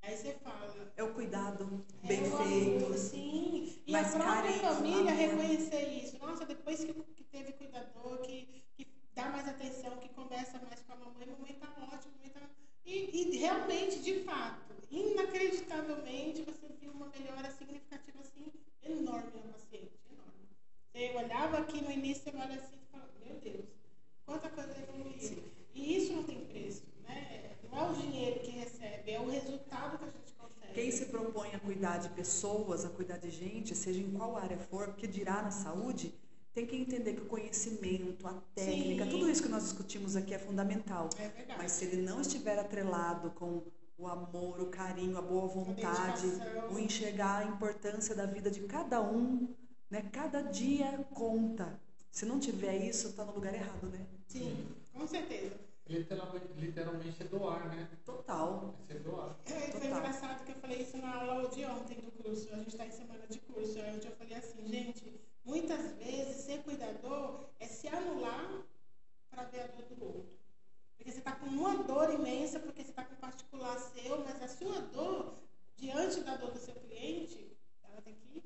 Aí você fala. é o cuidado é bem o feito. amor, sim. E a própria carente, família amor. reconhecer isso. Nossa, depois que, que teve cuidador, que, que dá mais atenção, que conversa mais com a mamãe, a mamãe tá ótima, a mamãe tá... E, e realmente, de fato, inacreditavelmente, você viu uma melhora significativa assim, enorme na paciente, enorme. Você olhava aqui no início, você olha assim e fala, meu Deus, quanta coisa evoluiu. Sim. E isso não tem preço, né? Não é o dinheiro que recebe, é o resultado que a gente consegue. Quem se propõe a cuidar de pessoas, a cuidar de gente, seja em qual área for, que dirá na saúde, tem que entender que o conhecimento, a técnica, Sim. tudo isso que nós discutimos aqui é fundamental. É verdade. Mas se ele não estiver atrelado com o amor, o carinho, a boa vontade, dedicação. o enxergar a importância da vida de cada um, né? Cada dia conta. Se não tiver isso, está no lugar errado, né? Sim, com certeza. Literalmente, literalmente é doar, né? Total. É ser doar. É, Foi Total. engraçado que eu falei isso na aula de ontem do curso. A gente está em semana de curso. Aí eu falei assim, gente, muitas vezes ser cuidador é se anular para ver a dor do outro. Porque você está com uma dor imensa, porque você está com um particular seu, mas a sua dor, diante da dor do seu cliente, ela tem que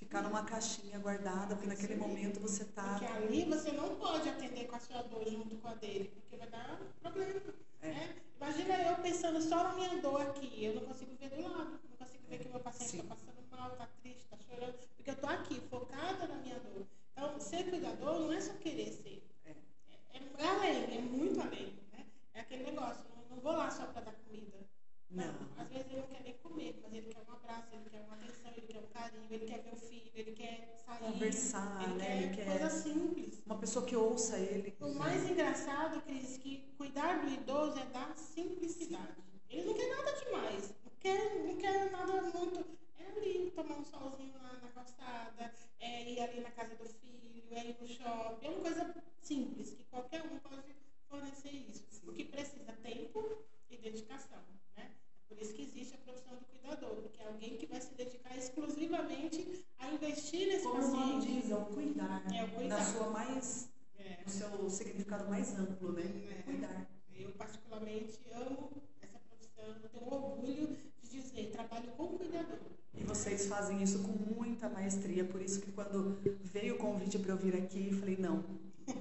Ficar numa caixinha guardada, porque naquele Sim. momento você tá. Porque ali você não pode atender com a sua dor junto com a dele, porque vai dar problema. É. né? Imagina eu pensando só na minha dor aqui, eu não consigo ver do lado, não consigo ver que o meu paciente está passando mal, está triste, está chorando, porque eu estou aqui, focada na minha dor. Então, ser cuidador não é só querer ser. É. É, é além, é muito além. Né? É aquele negócio, não, não vou lá só para dar comida. Não. Às vezes ele não quer nem comer, mas ele quer um abraço, ele quer uma atenção, ele quer um carinho, ele quer ver o filho, ele quer sair. Conversar, ele né? quer Ele quer- coisa simples. Uma pessoa que ouça ele. O mais engraçado, Cris, que cuidar do idoso é dar simplicidade. Ele não quer nada demais. Não quer, não quer nada muito. É ali tomar um solzinho na, na calçada, é ir ali na casa do filho, é ir no shopping. É uma coisa simples, que qualquer um pode fornecer isso. O que precisa é tempo e dedicação. Né? Por isso que existe a profissão do cuidador, porque é alguém que vai se dedicar exclusivamente a investir nesse Como paciente. Como o nome diz, é o cuidar. É o cuidar. Na sua mais, é. no seu significado mais amplo, né? É. Cuidar. Eu particularmente amo essa profissão, tenho orgulho de dizer, trabalho com cuidador. E vocês fazem isso com muita maestria, por isso que quando veio o convite para eu vir aqui, eu falei, não,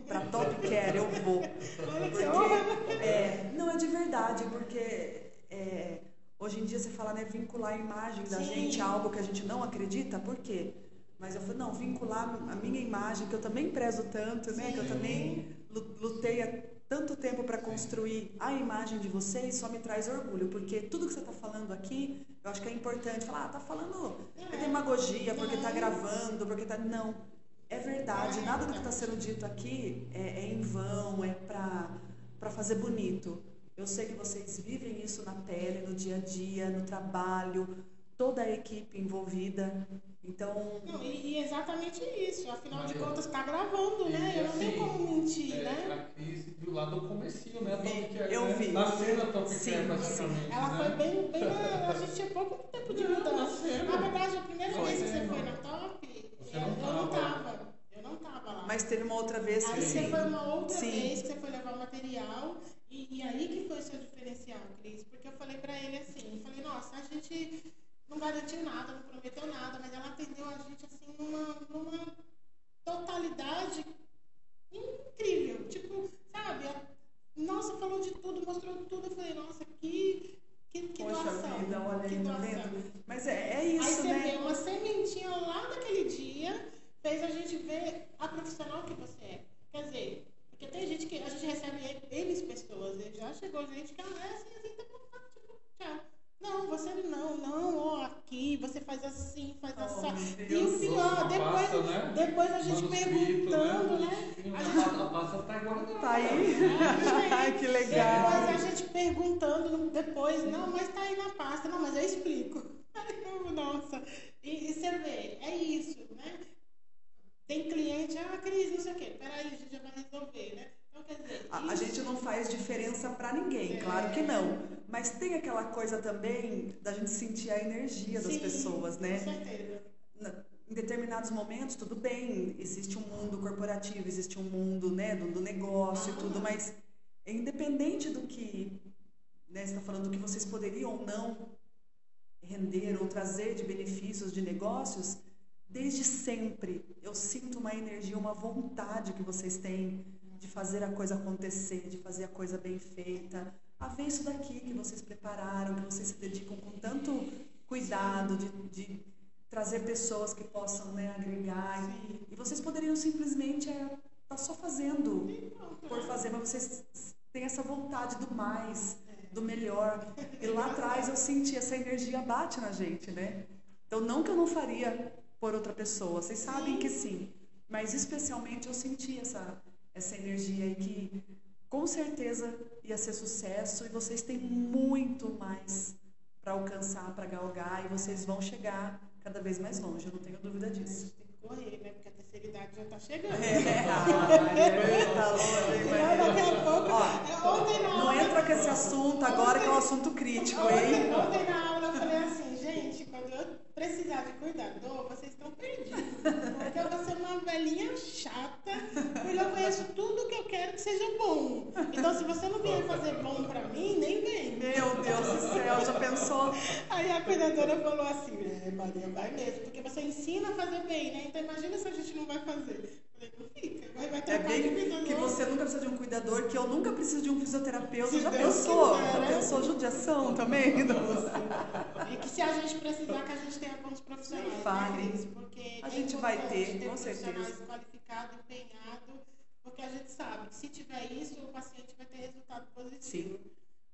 para Top Care eu vou. <laughs> Porque, é, não, é de verdade, porque é, hoje em dia você fala, né, vincular a imagem da Sim. gente a algo que a gente não acredita, por quê? Mas eu falei, não, vincular a minha imagem, que eu também prezo tanto, né, que eu Sim. também lu- lutei há tanto tempo para construir a imagem de vocês, só me traz orgulho, porque tudo que você está falando aqui, eu acho que é importante falar, ah, tá falando é demagogia, porque tá gravando, porque tá. Não. É verdade, nada do que está sendo dito aqui é, é em vão, é para fazer bonito. Eu sei que vocês vivem isso na pele, no dia a dia, no trabalho, toda a equipe envolvida. Então, Não, e, e exatamente isso, afinal de Maria. contas está gravando, né? E Eu não tenho como mentir, É, né? A Cris viu lá do comecinho, né? Vi, Care, eu né? vi. Nasceu na Top Sim, Care, praticamente. Ela né? foi bem, bem <laughs> na, a gente tinha pouco tempo de mudança. nasceu. Na verdade, a primeira Foi. vez que você foi na top, Você eu, não eu não tava. tava. Eu não tava lá. mas teve uma outra vez que Aí você sim. foi uma outra Sim. vez que você foi levar o material e, e aí que foi o seu diferencial, Cris. Porque eu falei pra ele assim, eu falei, nossa, a gente não garantiu nada, não prometeu nada, mas ela atendeu a gente assim numa, numa totalidade incrível. Tipo, sabe? Nossa, falou de tudo, mostrou tudo. Eu falei, nossa, que, que, que Poxa doação. vida, olha que aí, tá doação. Mas é, é Aí isso, você né? vê uma sementinha lá daquele dia, fez a gente ver a profissional que você é. Quer dizer, porque tem gente que a gente recebe eles pessoas, e já chegou gente que ah, é assim, assim, tá bom, tá, tipo, tchau. Não, você não, não, ó, aqui, você faz assim, faz Oh, assim. E o pior, depois, pasta, né? depois a gente Manuscrito, perguntando, né? né? A gente pasta- a pasta tá guardada. Tá aí. <laughs> Ai, que legal. Depois a gente perguntando, depois, não, mas tá aí na pasta, não, mas eu explico. <laughs> Nossa, e, e você vê, é isso, né? Tem cliente, ah, Cris, não sei o quê, peraí, a gente já vai resolver, né? Então, quer dizer, A, a isso- gente não faz diferença pra ninguém, É. claro que não. Mas tem aquela coisa também da gente sentir a energia das Sim, pessoas, Com né? certeza. Na- em determinados momentos, tudo bem, existe um mundo corporativo, existe um mundo né, do, do negócio e Ah. tudo, mas independente do que né, você está falando do que vocês poderiam ou não render ou trazer de benefícios de negócios, desde sempre eu sinto uma energia, uma vontade que vocês têm de fazer a coisa acontecer, de fazer a coisa bem feita. A ver isso daqui que vocês prepararam, que vocês se dedicam com tanto cuidado de, de trazer pessoas que possam né, agregar. Sim. E vocês poderiam simplesmente estar tá só fazendo E por né? fazer, mas vocês têm essa vontade do mais, do melhor. E lá atrás eu senti essa energia bate na gente, né? Então não que eu não faria por outra pessoa, vocês sabem que sim, mas especialmente eu senti essa essa energia aí que com certeza ia ser sucesso e vocês têm muito mais para alcançar, para galgar e vocês vão chegar cada vez mais longe, eu não tenho dúvida A disso. gente tem que correr, né? Porque a terceira idade já tá chegando. É, tá longe, daqui a pouco. Ó, Não entra com esse assunto agora que é um assunto crítico, hein? Ontem na aula eu falei assim, gente, quando eu precisar de cuidador, vocês estão perdidos. Porque eu vou ser uma velhinha chata, porque eu conheço tudo que eu quero que seja bom. Então, se você não vier fazer bom pra mim, nem vem. Meu Deus do céu, já pensou? Aí a cuidadora falou assim, é, Maria, vai mesmo, porque você ensina a fazer bem, né? Então imagina se a gente não vai fazer. Fica, vai, vai É bem que você nunca precisa de um cuidador, que eu nunca preciso de um fisioterapeuta. Se Já Deus pensou? quiser, Já né? pensou judiação também? <laughs> E que se a gente precisar, que a gente tenha bons profissionais, Nem né. Cris? Porque A é gente vai importante ter, com profissionais certeza. qualificados, empenhados, porque a gente sabe que se tiver isso, o paciente vai ter resultado positivo. Sim.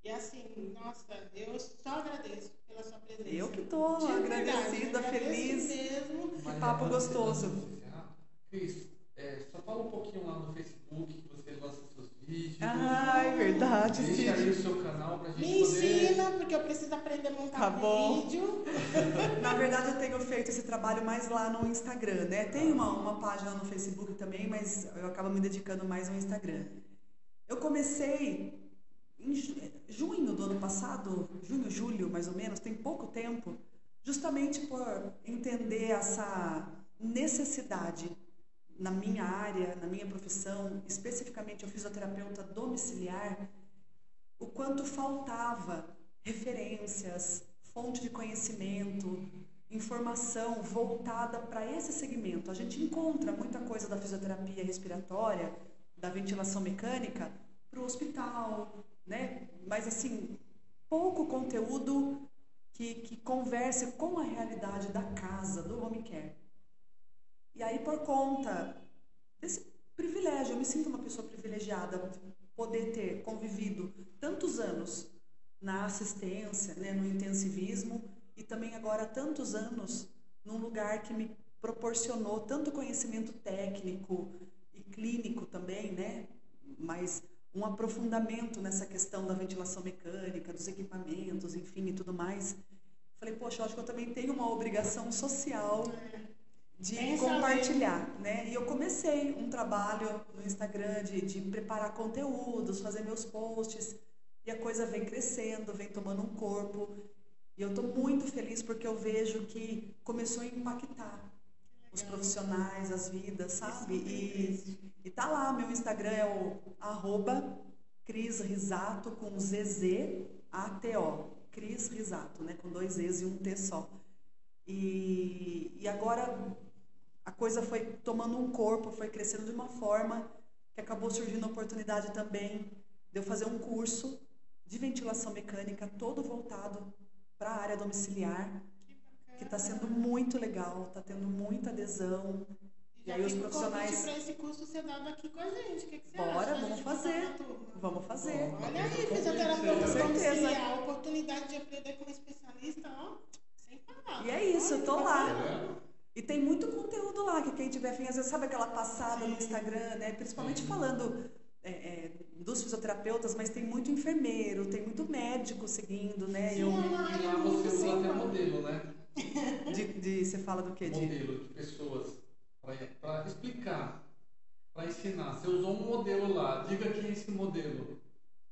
E assim, nossa, eu só agradeço pela sua presença. Eu que verdade, agradecida, agradeço feliz. mesmo. Papo de gostoso. nós encerrar, Cris, é, só fala um pouquinho lá no Facebook que você lança seus vídeos. Ah, é verdade, Deixa aí Cid. o seu canal pra gente Me poder. ensina, porque eu preciso aprender a montar Tá bom. vídeo. <laughs> Na verdade, eu tenho feito esse trabalho mais lá no Instagram, né? Tem uma, uma página no Facebook também, mas eu acabo me dedicando mais no Instagram. Eu comecei em junho do ano passado, junho, julho mais ou menos, tem pouco tempo, justamente por entender essa necessidade na minha área, na minha profissão, especificamente o fisioterapeuta domiciliar, o quanto faltava referências, fonte de conhecimento, informação voltada para esse segmento. A gente encontra muita coisa da fisioterapia respiratória, da ventilação mecânica para o hospital, né? Mas assim, pouco conteúdo que, que converse com a realidade da casa, do home care. E aí, por conta desse privilégio, eu me sinto uma pessoa privilegiada poder ter convivido tantos anos na assistência, né, no intensivismo e também agora tantos anos num lugar que me proporcionou tanto conhecimento técnico e clínico também, né, mas um aprofundamento nessa questão da ventilação mecânica, dos equipamentos, enfim, e tudo mais. Falei, poxa, eu acho que eu também tenho uma obrigação social de compartilhar, né? E eu comecei um trabalho no Instagram de, de preparar conteúdos, fazer meus posts, e a coisa vem crescendo, vem tomando um corpo. E eu estou muito feliz porque eu vejo que começou a impactar os profissionais, as vidas, sabe? E, e tá lá, meu Instagram é o arroba Cris Risato com Z-Z-A-T-O. Cris Risato, né? Com dois Z's e um T só. E, e agora a coisa foi tomando um corpo, foi crescendo de uma forma que acabou surgindo a oportunidade também de eu fazer um curso de ventilação mecânica todo voltado para a área domiciliar, que está sendo muito legal, está tendo muita adesão. E, aí os profissionais. para esse curso ser dado aqui com a gente. O que, que você Bora, acha? vamos fazer. Vamos fazer. Olha aí, fisioterapeuta domiciliar, oportunidade de aprender como especialista, ó, sem parar. E é isso, eu tô lá. E tem muito conteúdo lá, que quem tiver afim, às vezes sabe aquela passada Sim. no Instagram, né? Principalmente Sim. falando é, é, dos fisioterapeutas, mas tem muito enfermeiro, tem muito médico seguindo, né? Sim, eu... E lá você usa até modelo, né? De, de, você fala do quê? Modelo de pessoas. Para explicar, para ensinar. Você usou um modelo lá. Diga quem é esse modelo.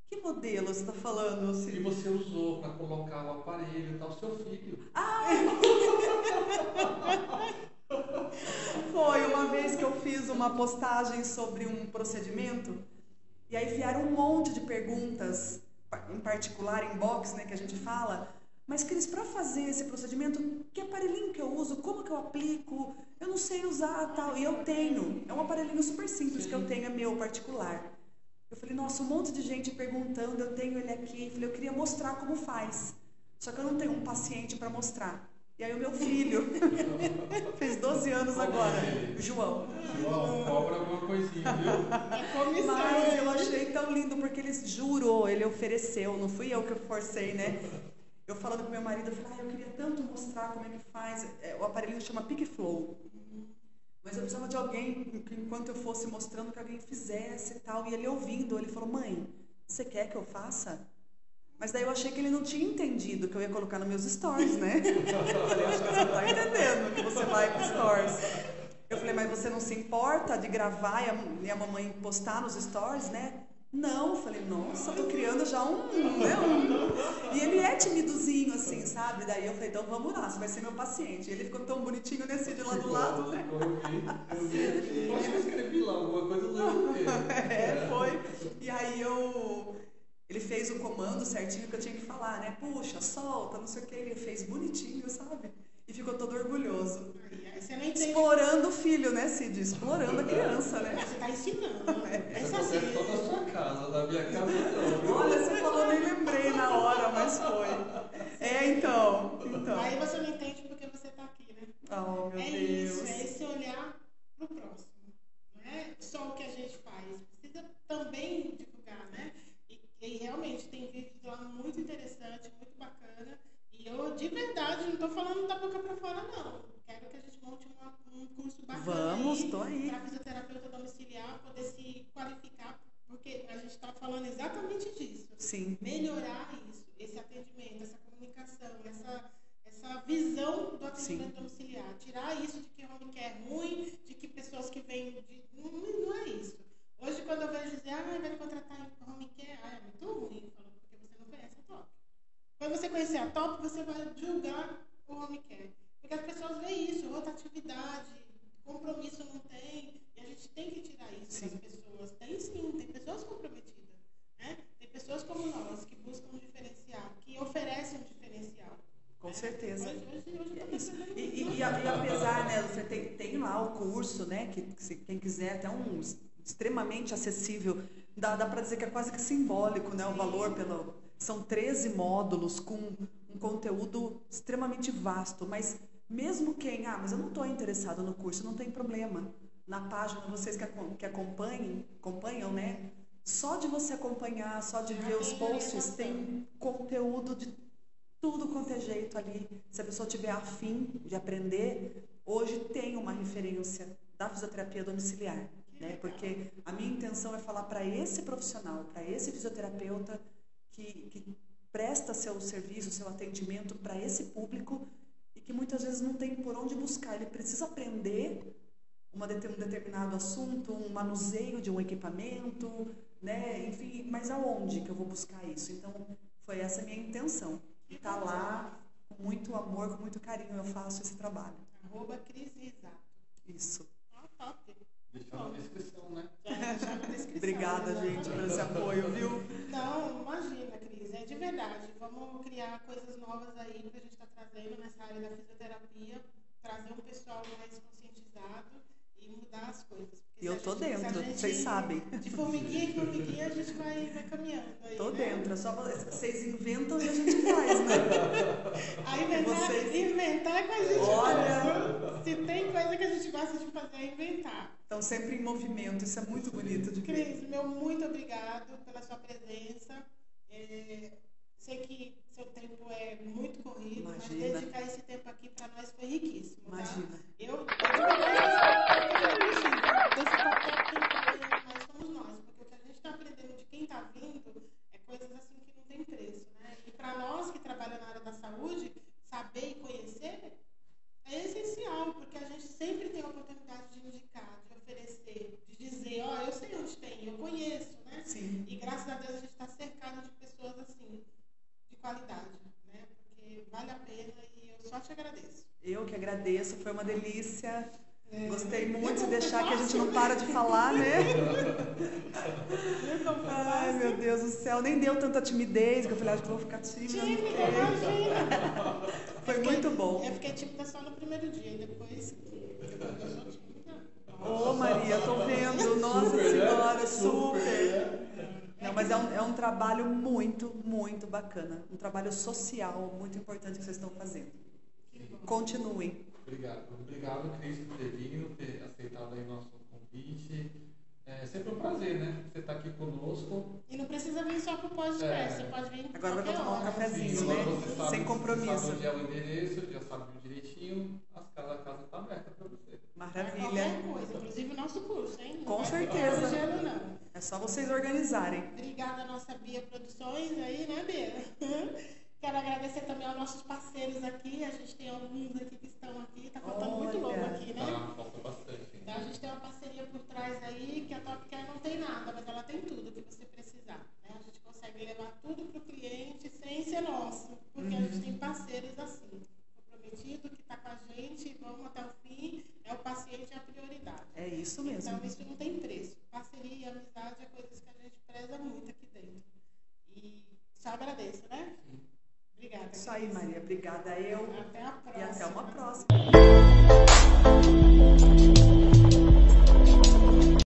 Que modelo você está falando? Que você usou para colocar o aparelho e tal, seu filho. Ah! <laughs> Foi uma vez que eu fiz uma postagem sobre um procedimento e aí vieram um monte de perguntas, em particular inbox, né, que a gente fala. Mas, Cris, para fazer esse procedimento, que aparelhinho que eu uso? Como que eu aplico? Eu não sei usar tal. E eu tenho. É um aparelhinho super simples Sim. que eu tenho, é meu particular. Eu falei, nossa, um monte de gente perguntando, eu tenho ele aqui. Eu falei, eu queria mostrar como faz. Só que eu não tenho um paciente para mostrar. E aí o meu filho, <laughs> fez 12 anos agora, o João. João, cobra alguma coisinha, viu? Mas eu achei tão lindo porque ele jurou, ele ofereceu, não fui eu que forcei, né? Eu falando com meu marido, eu falei, ah, eu queria tanto mostrar como é que faz. É, o aparelho chama Peak Flow. Mas eu precisava de alguém enquanto eu fosse mostrando, que alguém fizesse e tal. E ele ouvindo, ele falou: Mãe, você quer que eu faça? Mas daí eu achei que ele não tinha entendido que eu ia colocar nos meus stories, né? Eu falei: Acho que você não tá entendendo que você vai pro stories. Eu falei: Mas você não se importa de gravar e a, e a mamãe postar nos stories, né? Não, falei, nossa, tô criando já um, né, um. E ele é timidozinho, assim, sabe? Daí eu falei, então vamos lá, você vai ser meu paciente. E ele ficou tão bonitinho nesse de lá do lado, né? Eu vi, eu vi. Eu <laughs> acho que eu escrevi lá alguma coisa do É, foi. E aí eu. Ele fez o comando certinho que eu tinha que falar, né? Puxa, solta, não sei o que. Ele fez bonitinho, sabe? E ficou todo orgulhoso. Explorando o filho, né, Cid? Explorando a criança, né? Você tá ensinando. <laughs> É. Isso acontece toda Olha, você falou, nem lembrei na hora, mas foi. É, então. então. Aí você não entende porque você tá aqui, né? Oh, meu é Deus. isso, é esse olhar pro próximo. Não é só o que a gente faz. Precisa também divulgar, né? E, e realmente tem vídeos lá muito interessantes, muito bacana. E eu, de verdade, não tô falando da boca pra fora, não quero que a gente monte uma, um curso bacana Vamos, aí, tô aí. para fisioterapeuta domiciliar poder se qualificar, porque a gente está falando exatamente disso. Sim. Melhorar isso, esse atendimento, essa comunicação, essa, essa visão do atendimento Sim. domiciliar. Tirar isso de que home care é ruim, de que pessoas que vêm de. Não, não é isso. Hoje, quando eu vejo dizer, ah, vai contratar home care, ah, é muito ruim. Eu falo, conhecer a top, você vai julgar o home care. Porque as pessoas veem isso, rotatividade, compromisso não tem, e a gente tem que tirar isso sim. das pessoas. Tem sim, tem pessoas comprometidas. Né? Tem pessoas como nós que buscam um diferencial, que oferecem um diferencial. Com certeza. Hoje, hoje, hoje é isso. E, e, e, apesar, né, você tem, tem lá o curso, né, que, que quem quiser, até um extremamente acessível, dá, dá para dizer que é quase que simbólico, né, o valor pelo... São 13 módulos com um conteúdo extremamente vasto, mas mesmo quem, ah, mas eu não estou interessado no curso, não tem problema. Na página, vocês que, que acompanhem, acompanham, né? Só de você acompanhar, só de ver os posts, tem conteúdo de tudo quanto é jeito ali. Se a pessoa tiver afim de aprender, hoje tem uma referência da fisioterapia domiciliar. Né? Porque a minha intenção é falar para esse profissional, para esse fisioterapeuta que, que presta seu serviço, seu atendimento para esse público que muitas vezes não tem por onde buscar. Ele precisa aprender uma, um determinado assunto, um manuseio de um equipamento, né? Enfim, mas aonde que eu vou buscar isso? Então, foi essa a minha intenção. E tá lá, com muito amor, com muito carinho, eu faço esse trabalho. Arroba Cris Isso. Deixar na descrição, né? <laughs> deixar na descrição. Obrigada, gente, por esse <laughs> apoio, viu? Não, imagina, Cris. É de verdade. Vamos criar coisas novas aí que a gente está trazendo nessa área da fisioterapia. Trazer um pessoal mais conscientizado e mudar as coisas. E eu tô gente, dentro, vocês sabem. De formiguinha em formiguinha a gente vai, vai caminhando. Aí, tô né? dentro, é só vocês inventam e a gente faz, né? <laughs> a inventar, vocês... inventar é com a gente. Olha! Se tem coisa que a gente gosta de fazer é inventar. Estão sempre em movimento, isso é muito bonito de ver. Cris, meu muito obrigado pela sua presença. É, sei que seu tempo é muito corrido, Imagina. mas dedicar esse tempo aqui para nós foi riquíssimo. Tá? Imagina. Tá? Eu, eu desse papel que nós somos nós, porque o que a gente está aprendendo de quem está vindo é coisas assim que não tem preço. Né? E para nós que trabalhamos na área da saúde, saber e conhecer é essencial, porque a gente sempre tem a oportunidade de indicar, de oferecer, de dizer, ó, oh, eu sei onde tem, eu conheço, né? Sim. E graças a Deus a gente está cercado de pessoas assim, qualidade, né? Porque vale a pena e eu só te agradeço. Eu que agradeço, foi uma delícia. É. Gostei muito de deixar que a gente não para de falar, né? Ai, meu Deus do céu, nem deu tanta timidez, que eu falei, acho que vou ficar tímida. Tímida, imagina. Foi fiquei, muito bom. Eu fiquei tímida só no primeiro dia, e depois eu. Ô, oh, Maria, tô vendo. Nossa super, Senhora, né? super. super. Não, mas é um, é um trabalho muito, muito bacana. Um trabalho social muito importante que vocês estão fazendo. Continuem. Obrigado. Obrigado, Cris, por ter vindo, ter aceitado aí nosso convite. É sempre um prazer, né? Você está aqui conosco. E não precisa vir só para o podcast, é. você pode vir Agora vai tomar um cafezinho, Sim, né? Sabe, Sem compromisso. Você sabe onde é o endereço, já sabe direitinho, as casas, a casa está aberta para você. Maravilha. Qualquer coisa, inclusive o nosso curso, hein? Não Com certeza. Gelo, não. É só vocês organizarem. Obrigada, nossa Bia Produções aí, né, Bia? <laughs> Quero agradecer também aos nossos parceiros aqui. A gente tem alguns aqui que estão aqui. Tá faltando Olha. muito louco aqui, né? Tá, falta bastante. Então a gente tem uma parceria por trás aí, que a Top Care não tem nada, mas ela tem tudo que você precisar. Né? A gente consegue levar tudo para o cliente sem ser nosso, porque uhum. a gente tem parceiros assim. Comprometido, que está com a gente, vamos até o fim, é o paciente a prioridade. É isso mesmo. Então isso não tem preço. Parceria e amizade é coisas que a gente preza muito aqui dentro. E só agradeço, né? Obrigada. Isso aí, Maria. Obrigada eu. Até a próxima. E até uma próxima.